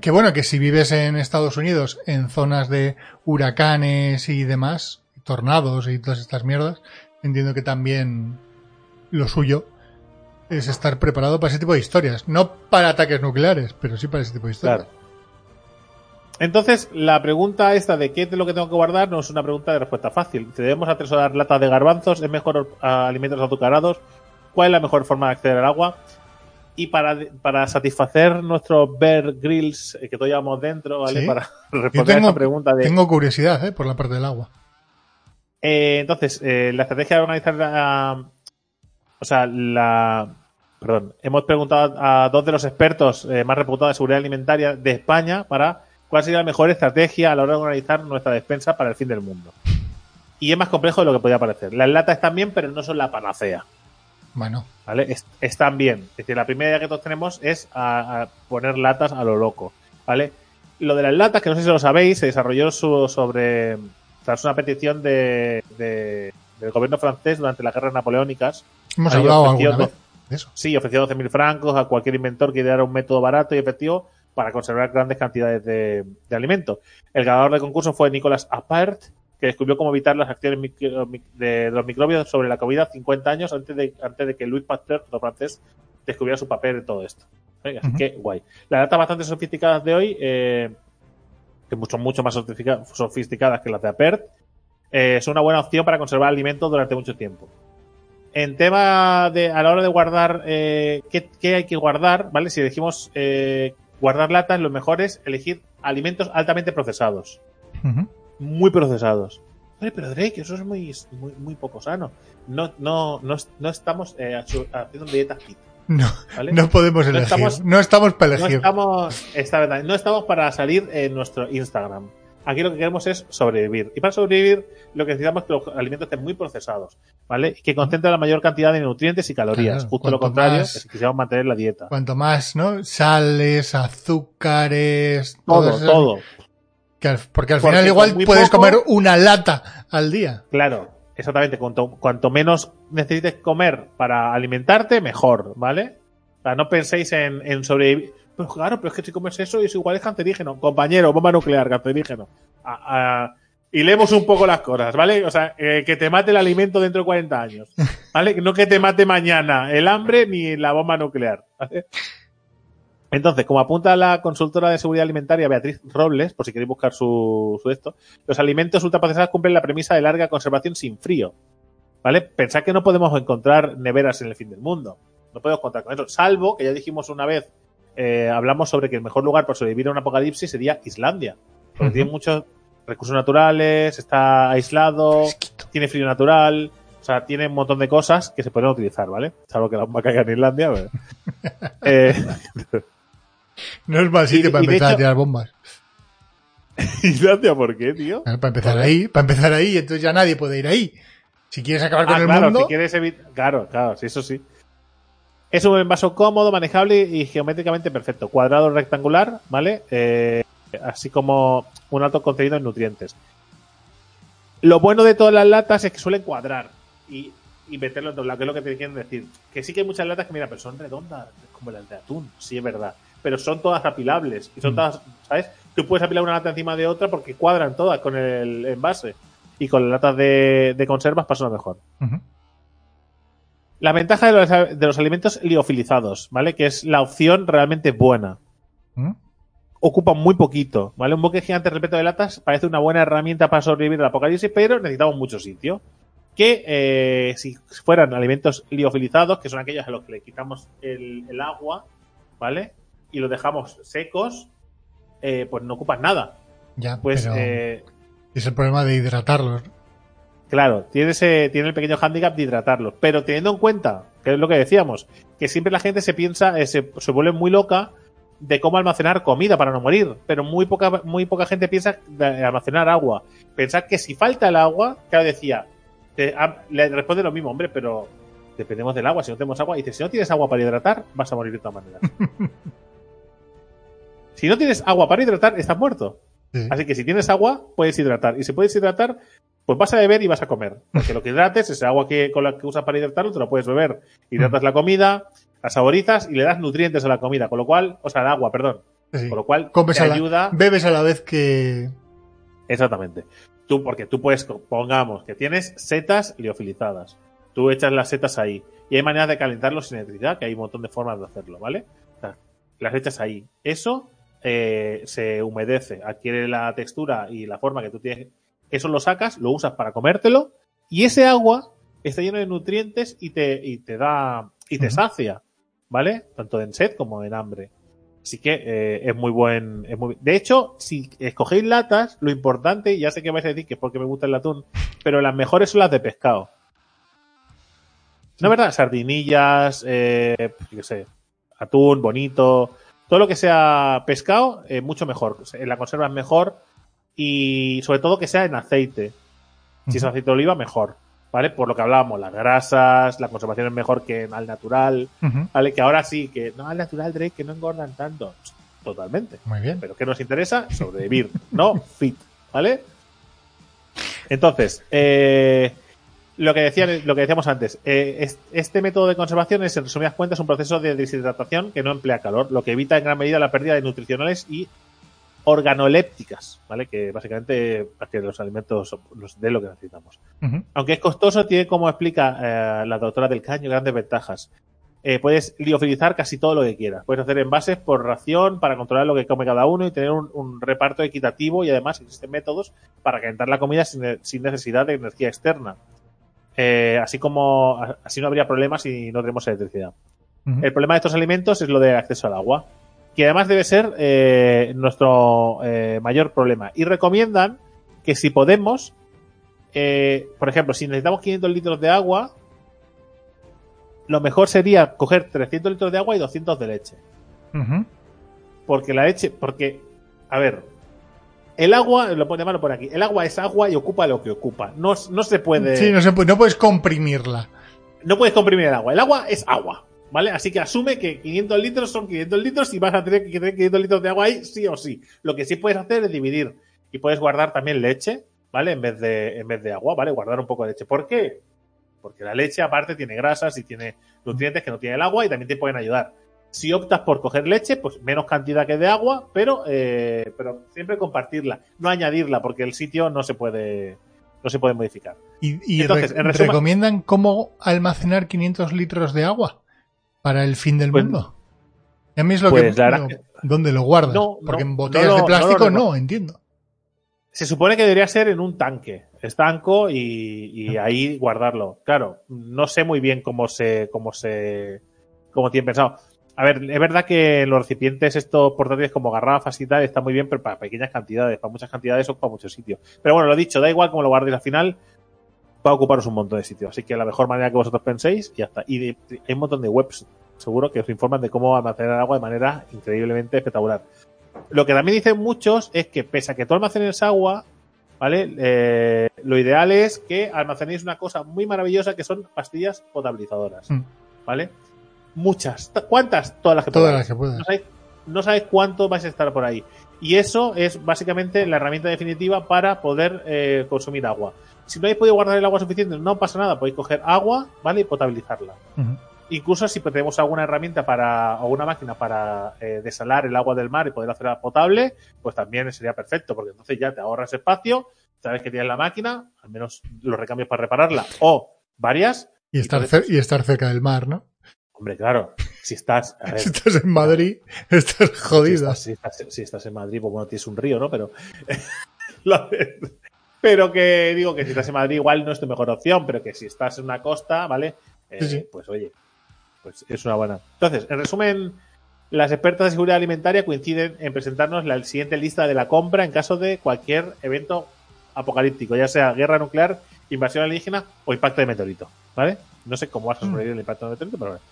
Que, bueno, que si vives en Estados Unidos, en zonas de huracanes y demás, tornados y todas estas mierdas, entiendo que también lo suyo es estar preparado para ese tipo de historias. No para ataques nucleares, pero sí para ese tipo de historias. Entonces, la pregunta esta de qué es lo que tengo que guardar no es una pregunta de respuesta fácil. Si debemos atesorar latas de garbanzos, es mejor alimentos azucarados, cuál es la mejor forma de acceder al agua. Y para, para satisfacer nuestros bear grills eh, que todos llevamos dentro, ¿vale? Sí. Para responder a esa pregunta de tengo curiosidad ¿eh? por la parte del agua. Eh, entonces, eh, la estrategia de organizar la, o sea, la, perdón, hemos preguntado a dos de los expertos eh, más reputados de seguridad alimentaria de España para cuál sería la mejor estrategia a la hora de organizar nuestra despensa para el fin del mundo. Y es más complejo de lo que podía parecer. Las latas están bien, pero no son la panacea. Bueno. ¿Vale? Es- están bien. Es decir, la primera idea que todos tenemos es a, a poner latas a lo loco. ¿Vale? Lo de las latas, que no sé si lo sabéis, se desarrolló su- sobre. Tras una petición de, de- del gobierno francés durante las guerras napoleónicas. Hemos hablado alguna vez de eso. Sí, ofreció 12.000 francos a cualquier inventor que ideara un método barato y efectivo para conservar grandes cantidades de, de alimento. El ganador del concurso fue Nicolas Appert, que descubrió cómo evitar las acciones de los microbios sobre la comida 50 años antes de, antes de que Louis Pasteur, otro francés, descubriera su papel en todo esto. Así que guay. Las latas bastante sofisticadas de hoy, eh, que mucho, mucho más sofistica- sofisticadas que las de Appert, eh, son una buena opción para conservar alimentos durante mucho tiempo. En tema de, a la hora de guardar, eh, ¿qué, qué hay que guardar? ¿Vale? Si elegimos eh, guardar latas, lo mejor es elegir alimentos altamente procesados. Ujú. Muy procesados. Oye, pero Drake, eso es muy, muy, muy poco sano. No, no, no, no estamos eh, haciendo una dieta fit, No, ¿vale? no podemos elegir. estamos- no estamos para No elegir. estamos, esta verdad, no estamos para salir en nuestro Instagram. Aquí lo que queremos es sobrevivir. Y para sobrevivir, lo que necesitamos es que los alimentos estén muy procesados, ¿vale? Que concentren la mayor cantidad de nutrientes y calorías. Claro, Justo lo contrario, más- que si quisiéramos mantener la dieta. Cuanto más, ¿no? Sales, azúcares, Todo, esas- todo. Que al- porque al Porque final igual puedes poco- comer una lata al día. Claro, exactamente. Cuanto, cuanto menos necesites comer para alimentarte, mejor, ¿vale? O sea, no penséis en, en sobrevivir. Pero claro, pero es que si comes eso es igual es cancerígeno. Compañero, bomba nuclear, cancerígeno. Ah, y leemos un poco las cosas, ¿vale? O sea, eh, que te mate el alimento dentro de 40 años, ¿vale? No que te mate mañana el hambre ni la bomba nuclear, ¿vale? Entonces, como apunta la consultora de seguridad alimentaria Beatriz Robles, por si queréis buscar su, su esto, los alimentos ultraprocesados cumplen la premisa de larga conservación sin frío. ¿Vale? Pensad que no podemos encontrar neveras en el fin del mundo. No podemos contar con eso. Salvo que ya dijimos una vez, eh, hablamos sobre que el mejor lugar para sobrevivir a un apocalipsis sería Islandia. Porque tiene muchos recursos naturales, está aislado, Fresquito. tiene frío natural. O sea, tiene un montón de cosas que se pueden utilizar, ¿vale? Salvo que la bomba caiga en Islandia. pero- Eh, No es mal sitio Y- para y empezar a tirar bombas. Islandia, ¿por qué, tío? Para empezar ahí, para empezar ahí, entonces ya nadie puede ir ahí. Si quieres acabar con Ah, el claro, mundo, si quieres evitar. Claro, claro, sí, eso sí. Es un envaso cómodo, manejable y geométricamente perfecto. Cuadrado rectangular, ¿vale? Eh, así como un alto contenido en nutrientes. Lo bueno de todas las latas es que suelen cuadrar y, y meterlo en doblado, que es lo que te quieren decir. Que sí que hay muchas latas que, mira, pero son redondas, como las de atún, sí es verdad. Pero son todas apilables y son Mm. todas, ¿sabes? Tú puedes apilar una lata encima de otra porque cuadran todas con el envase. Y con las latas de, de conservas pasa lo mejor. La ventaja de los, de los alimentos liofilizados, ¿vale? Que es la opción realmente buena. ¿Mm? Ocupan muy poquito, ¿vale? Un buque gigante repleto de latas parece una buena herramienta para sobrevivir al apocalipsis, pero necesitamos mucho sitio. Que eh, si fueran alimentos liofilizados, que son aquellos a los que le quitamos el, el agua, ¿vale? Y los dejamos secos, eh, pues no ocupan nada. ya, Pues, pero eh, es el problema de hidratarlos. Claro, tiene, ese, tiene el pequeño hándicap de hidratarlos. Pero teniendo en cuenta, que es lo que decíamos, que siempre la gente se piensa, eh, se, se vuelve muy loca de cómo almacenar comida para no morir. Pero muy poca, muy poca gente piensa de almacenar agua. Pensar que si falta el agua, claro, decía, te- a- le responde lo mismo, hombre, pero dependemos del agua. Si no tenemos agua, y dice, si no tienes agua para hidratar, vas a morir de todas maneras. si no tienes agua para hidratar, estás muerto. Sí. Así que si tienes agua, puedes hidratar. Y si puedes hidratar, pues vas a beber y vas a comer. Porque lo que hidrates, ese agua que, con la que usas para hidratarlo, te lo puedes beber. Hidratas la comida, la saborizas y le das nutrientes a la comida. Con lo cual, o sea, al agua, perdón. Sí. Con lo cual, Comes te a la- ayuda. Bebes a la vez que. Exactamente. Tú, porque tú puedes, pongamos que tienes setas liofilizadas. Tú echas las setas ahí. Y hay maneras de calentarlos sin electricidad, que hay un montón de formas de hacerlo, ¿vale? O sea, las echas ahí. Eso eh, se humedece, adquiere la textura y la forma que tú tienes. Eso lo sacas, lo usas para comértelo. Y ese agua está lleno de nutrientes y te, y te da. y te sacia, ¿vale? Tanto en sed como en hambre. Así que eh, es muy buen. Es muy... De hecho, si escogéis latas, lo importante, ya sé que vais a decir que es porque me gusta el atún, pero las mejores son las de pescado. No, ¿verdad? Sardinillas, eh, yo qué sé, atún, bonito, todo lo que sea pescado, eh, mucho mejor. En la conserva es mejor y sobre todo que sea en aceite. Si es aceite de oliva, mejor. ¿Vale? Por lo que hablábamos, las grasas, la conservación es mejor que al natural. ¿Vale? Que ahora sí, que no al natural, Drake, que no engordan tanto. Totalmente. Muy bien. Pero ¿qué nos interesa? Sobrevivir, no fit, ¿vale? Entonces, eh, lo que decían, lo que decíamos antes, eh, es- este método de conservación es, en resumidas cuentas, un proceso de deshidratación que no emplea calor, lo que evita en gran medida la pérdida de nutricionales y organolépticas, ¿vale? Que básicamente que los alimentos nos den lo que necesitamos. Aunque es costoso, tiene, como explica eh, la doctora del Caño, grandes ventajas. Eh, puedes liofilizar casi todo lo que quieras. Puedes hacer envases por ración para controlar lo que come cada uno y tener un, un reparto equitativo y además existen métodos para calentar la comida sin, sin necesidad de energía externa. Eh, así como así no habría problemas si no tenemos electricidad. El problema de estos alimentos es lo de acceso al agua, que además debe ser eh, nuestro eh, mayor problema. Y recomiendan que si podemos, eh, por ejemplo, si necesitamos 500 litros de agua, lo mejor sería coger 300 litros de agua y 200 de leche. Porque la leche, porque, a ver, el agua, lo pone malo por aquí, el agua es agua y ocupa lo que ocupa. No, no se puede... Sí, no, se puede- no puedes comprimirla. no puedes comprimir el agua. El agua es agua, ¿vale? Así que asume que 500 litros son 500 litros y vas a tener que tener 500 litros de agua ahí sí o sí. Lo que sí puedes hacer es dividir y puedes guardar también leche, ¿vale? En vez de, en vez de agua, ¿vale? Guardar un poco de leche. ¿Por qué? Porque la leche aparte tiene grasas y tiene nutrientes que no tiene el agua y también te pueden ayudar. Si optas por coger leche, pues menos cantidad que de agua, pero, eh, pero siempre compartirla, no añadirla, porque el sitio no se puede, no se puede modificar. Y, y Entonces, re- en resumen- recomiendan cómo almacenar 500 litros de agua para el fin del Pues- mundo. A mí es lo pues que... la digo, ¿Dónde lo guardas? No, Porque no, en botellas de plástico no, entiendo. Se supone que debería ser en un tanque estanco y, y ahí guardarlo. Claro, no sé muy bien cómo se, cómo se, cómo tienen pensado. A ver, es verdad que los recipientes estos portátiles como garrafas y tal están muy bien, pero para pequeñas cantidades, para muchas cantidades ocupa mucho sitio. Pero bueno, lo dicho, da igual cómo lo guardéis al final, va a ocuparos un montón de sitio. Así que la mejor manera que vosotros penséis, y ya está. Y de- hay un montón de webs, seguro, que os informan de cómo almacenar agua de manera increíblemente espectacular. Lo que también dicen muchos es que pese a que tú almacenes agua, ¿vale? Eh, lo ideal es que almacenéis una cosa muy maravillosa que son pastillas potabilizadoras, Mm. Muchas. Ta- ¿Cuántas? Todas las que Todas las que puedas. No sabéis cuánto vais a estar por ahí. Y eso es básicamente la herramienta definitiva para poder eh, consumir agua. Si no habéis podido guardar el agua suficiente, no pasa nada, podéis coger agua, ¿vale? Y potabilizarla. Incluso si tenemos alguna herramienta para, o una máquina para eh, desalar el agua del mar y poder hacerla potable, pues también sería perfecto, porque entonces ya te ahorras espacio, sabes que tienes la máquina, al menos los recambios para repararla, o varias. Y estar, y estar cerca del mar, ¿no? Hombre, claro, si estás, a ver, Si estás en Madrid, estás si jodida. estás, si estás- si estás en Madrid, pues bueno, tienes un río, ¿no? Pero, pero que digo que si estás en Madrid igual no es tu mejor opción, pero que si estás en una costa, ¿vale? Eh, Sí. Pues oye, pues es una buena. Entonces, en resumen, las expertas de seguridad alimentaria coinciden en presentarnos la siguiente lista de la compra en caso de cualquier evento apocalíptico, ya sea guerra nuclear, invasión alienígena o impacto de meteorito, ¿vale? No sé cómo vas a sobrevivir el impacto de meteorito, pero bueno.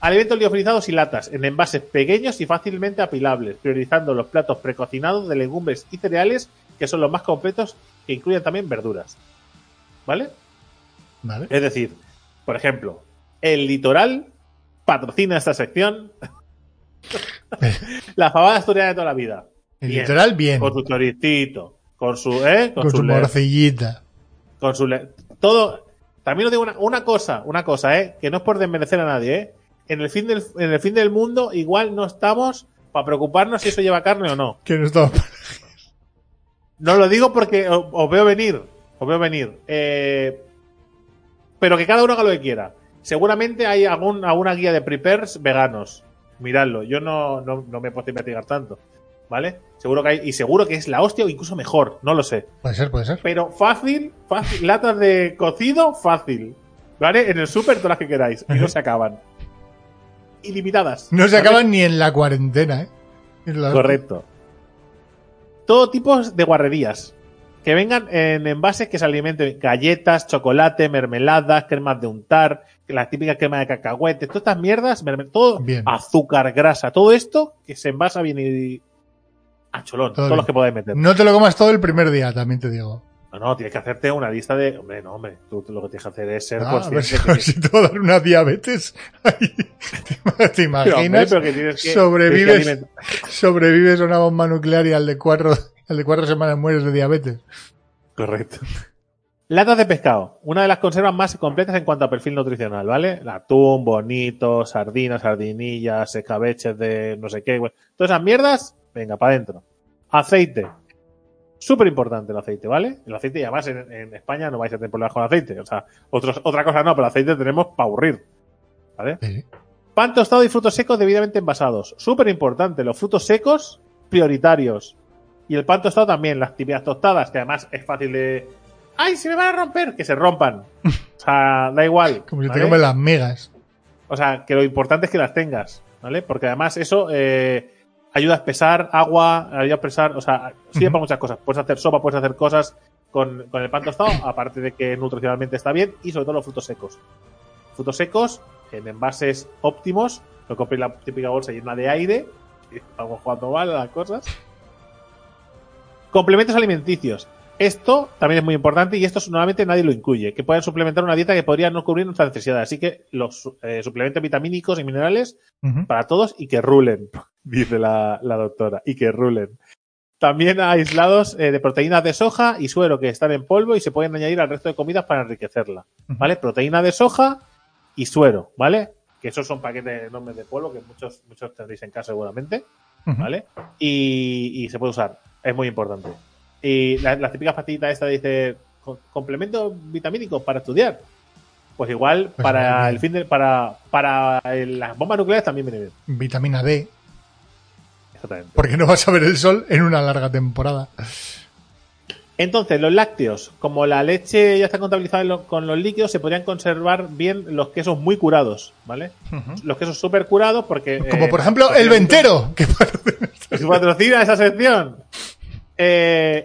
Alimentos liofilizados y latas en envases pequeños y fácilmente apilables, priorizando los platos precocinados de legumbres y cereales, que son los más completos, que incluyen también verduras. ¿Vale? Vale. Es decir, por ejemplo, el litoral patrocina esta sección. la fabada asturiana de toda la vida. El Bien. litoral, bien. Con su choricito, con su, ¿eh? Con su le- morcillita. con su todo también os digo una, una cosa una cosa eh que no es por desmerecer a nadie eh en el fin del en el fin del mundo igual no estamos para preocuparnos si eso lleva carne o no no estaba... no lo digo porque os, os veo venir os veo venir eh, pero que cada uno haga lo que quiera seguramente hay algún, alguna guía de preppers veganos miradlo yo no, no, no me he puesto a investigar tanto vale seguro que hay y seguro que es la hostia o incluso mejor no lo sé Puede ser, puede ser. pero fácil, fácil, latas de cocido, fácil. ¿Vale? En el súper todas las que queráis. Y no se acaban. Ilimitadas. No se acaban ni en la cuarentena, ¿eh? La- Correcto. Todo tipo de guarrerías. Que vengan en envases que se alimenten galletas, chocolate, mermeladas, cremas de untar, la típica crema de cacahuetes, todas estas mierdas, todo Bien. azúcar, grasa, todo esto que se envasa bien y a cholón, Todo todos bien. los que podáis meter. No te lo comas todo el primer día, también te digo. No, no, tienes que hacerte una lista de. Hombre, no, hombre. Tú, tú lo que tienes que hacer es ser Ah, consciente. a ver si te va a dar una diabetes. ¿Te Pero, hombre, imaginas? pero que tienes que- sobrevives, que sobrevives a una bomba nuclear y al de cuatro, al de cuatro semanas mueres de diabetes. Correcto. Latas de pescado. Una de las conservas más completas en cuanto a perfil nutricional, ¿vale? Atún, bonito, sardinas, sardinillas, escabeches de no sé qué. Todas esas mierdas, venga, para adentro. Aceite. Súper importante el aceite, ¿vale? El aceite, y además en, en España no vais a tener problemas con aceite. O sea, otros, otra cosa no, pero aceite tenemos para aburrir. ¿Vale? Sí. Pan tostado y frutos secos debidamente envasados. Súper importante. Los frutos secos, prioritarios. Y el pan tostado también. Las típicas tostadas, que además es fácil de. ¡Ay, se me van a romper! Que se rompan. O sea, da igual. Como si te ¿vale? comes las megas. O sea, que lo importante es que las tengas. ¿Vale? Porque además eso eh, ayuda a espesar agua, ayuda a espesar. O sea, sirve para muchas cosas. Puedes hacer sopa, puedes hacer cosas con, con el pan tostado, aparte de que nutricionalmente está bien. Y sobre todo los frutos secos. Frutos secos en envases óptimos. No compréis la típica bolsa llena de aire. y Estamos jugando mal a las cosas. Complementos alimenticios. Esto también es muy importante y esto normalmente nadie lo incluye, que pueden suplementar una dieta que podría no cubrir nuestras necesidades. Así que los eh, suplementos vitamínicos y minerales para todos y que rulen, dice la, la doctora, y que rulen. También aislados eh, de proteínas de soja y suero que están en polvo y se pueden añadir al resto de comidas para enriquecerla. ¿Vale? Proteína de soja y suero, ¿vale? Que esos son paquetes enormes de polvo que muchos, muchos tendréis en casa seguramente. ¿vale? Y, y se puede usar, es muy importante. Y la- las típicas pastillitas esta dice "Co- complemento vitamínico para estudiar. Pues igual Pues para bien. el fin de para para el- las bombas nucleares también viene bien. Vitamina D, Exactamente. porque no vas a ver el sol en una larga temporada. Entonces, los lácteos, como la leche ya está contabilizada lo- con los líquidos, se podrían conservar bien los quesos muy curados, ¿vale? Los quesos súper curados porque... Como eh, por ejemplo el ventero, que patrocina esa sección. Eh,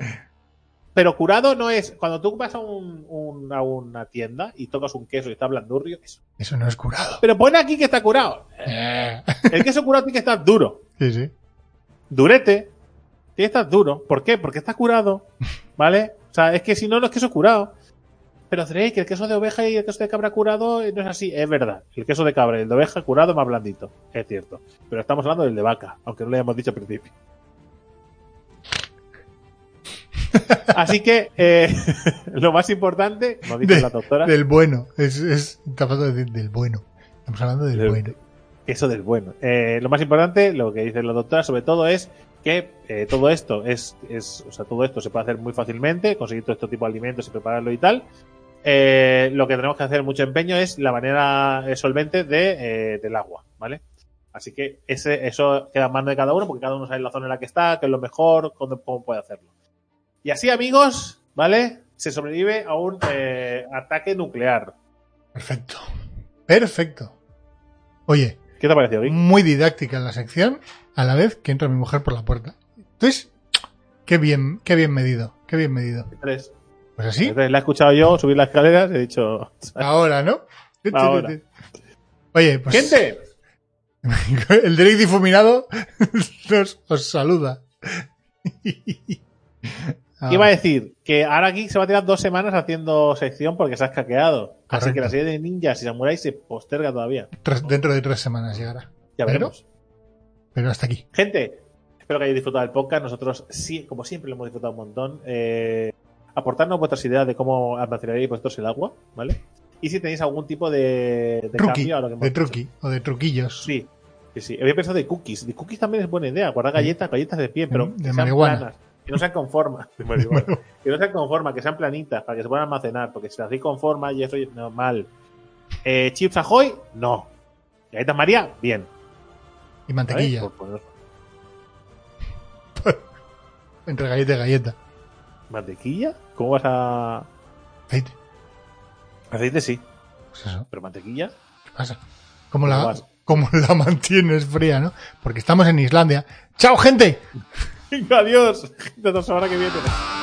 pero curado no es. Cuando tú vas a, un- un- a una tienda y tocas un queso y está blandurrio, eso. eso no es curado. Pero pone aquí que está curado. El queso curado tiene que estar duro. Sí, sí. Durete. Tiene que estar duro. ¿Por qué? Porque está curado. ¿Vale? O sea, es que si no, no es queso curado. Pero que el queso de oveja y el queso de cabra curado eh, no es así. Es verdad. El queso de cabra y el de oveja curado es más blandito. Es cierto. Pero estamos hablando del de vaca, aunque no lo hayamos dicho al principio. Así que eh, lo más importante, como dice De- la doctora, Del bueno. Es, es, hablando de decir del bueno. Estamos hablando del Del- bueno. eso del bueno. Eh, lo más importante, lo que dice la doctora, sobre todo, es que eh, todo esto es, es, o sea, todo esto se puede hacer muy fácilmente, conseguir todo este tipo de alimentos y prepararlo y tal. Eh, lo que tenemos que hacer mucho empeño es la manera eh, solvente de, eh, del agua, ¿vale? Así que ese, eso queda en mano de cada uno, porque cada uno sabe la zona en la que está, qué es lo mejor, cómo, cómo puede hacerlo. Y así, amigos, ¿vale? Se sobrevive a un eh, ataque nuclear. Perfecto. Perfecto. Oye, ¿Qué te ha parecido, Vic? muy didáctica la sección, a la vez que entra mi mujer por la puerta. Entonces, qué bien, qué bien medido, qué bien medido. Tres. Pues así, Entonces, la he escuchado yo subir las escaleras y he dicho. ahora, ¿no? Ahora. Oye, pues ¡Gente! el Drake difuminado nos, os saluda. Ah, Iba a decir que ahora aquí se va a tirar dos semanas haciendo sección porque se ha escaqueado. Así que la serie de ninjas y samuráis se posterga todavía. tres- dentro de tres semanas llegará. Ya veremos. Pero hasta aquí. Gente, espero que hayáis disfrutado del podcast. Nosotros, sí, como siempre, lo hemos disfrutado un montón. Eh, aportarnos vuestras ideas de cómo almacenaréis vosotros el agua, ¿vale? Y si tenéis algún tipo de, de Truqui, cambio a lo que hemos de o de truquillos. Sí, sí, sí. Había pensado de cookies. De cookies también es buena idea. Guardar galletas, galletas de pie, pero De sean marihuana. planas. Que no sean con forma. Que no sean con forma, que sean planitas, para que se puedan almacenar. Porque si las hacéis con forma y eso no mal. Eh, Chips Ahoy, no. Galletas María, bien. Y mantequilla. Por Entre galleta y galleta. ¿Mantequilla? ¿Cómo vas a...? Aceite. Aceite sí, Pues eso. pero mantequilla... ¿Qué pasa? ¿Cómo la, vas? ¿Cómo la mantienes fría, no? Porque estamos en Islandia. ¡Chao, gente! Adiós. La que viene.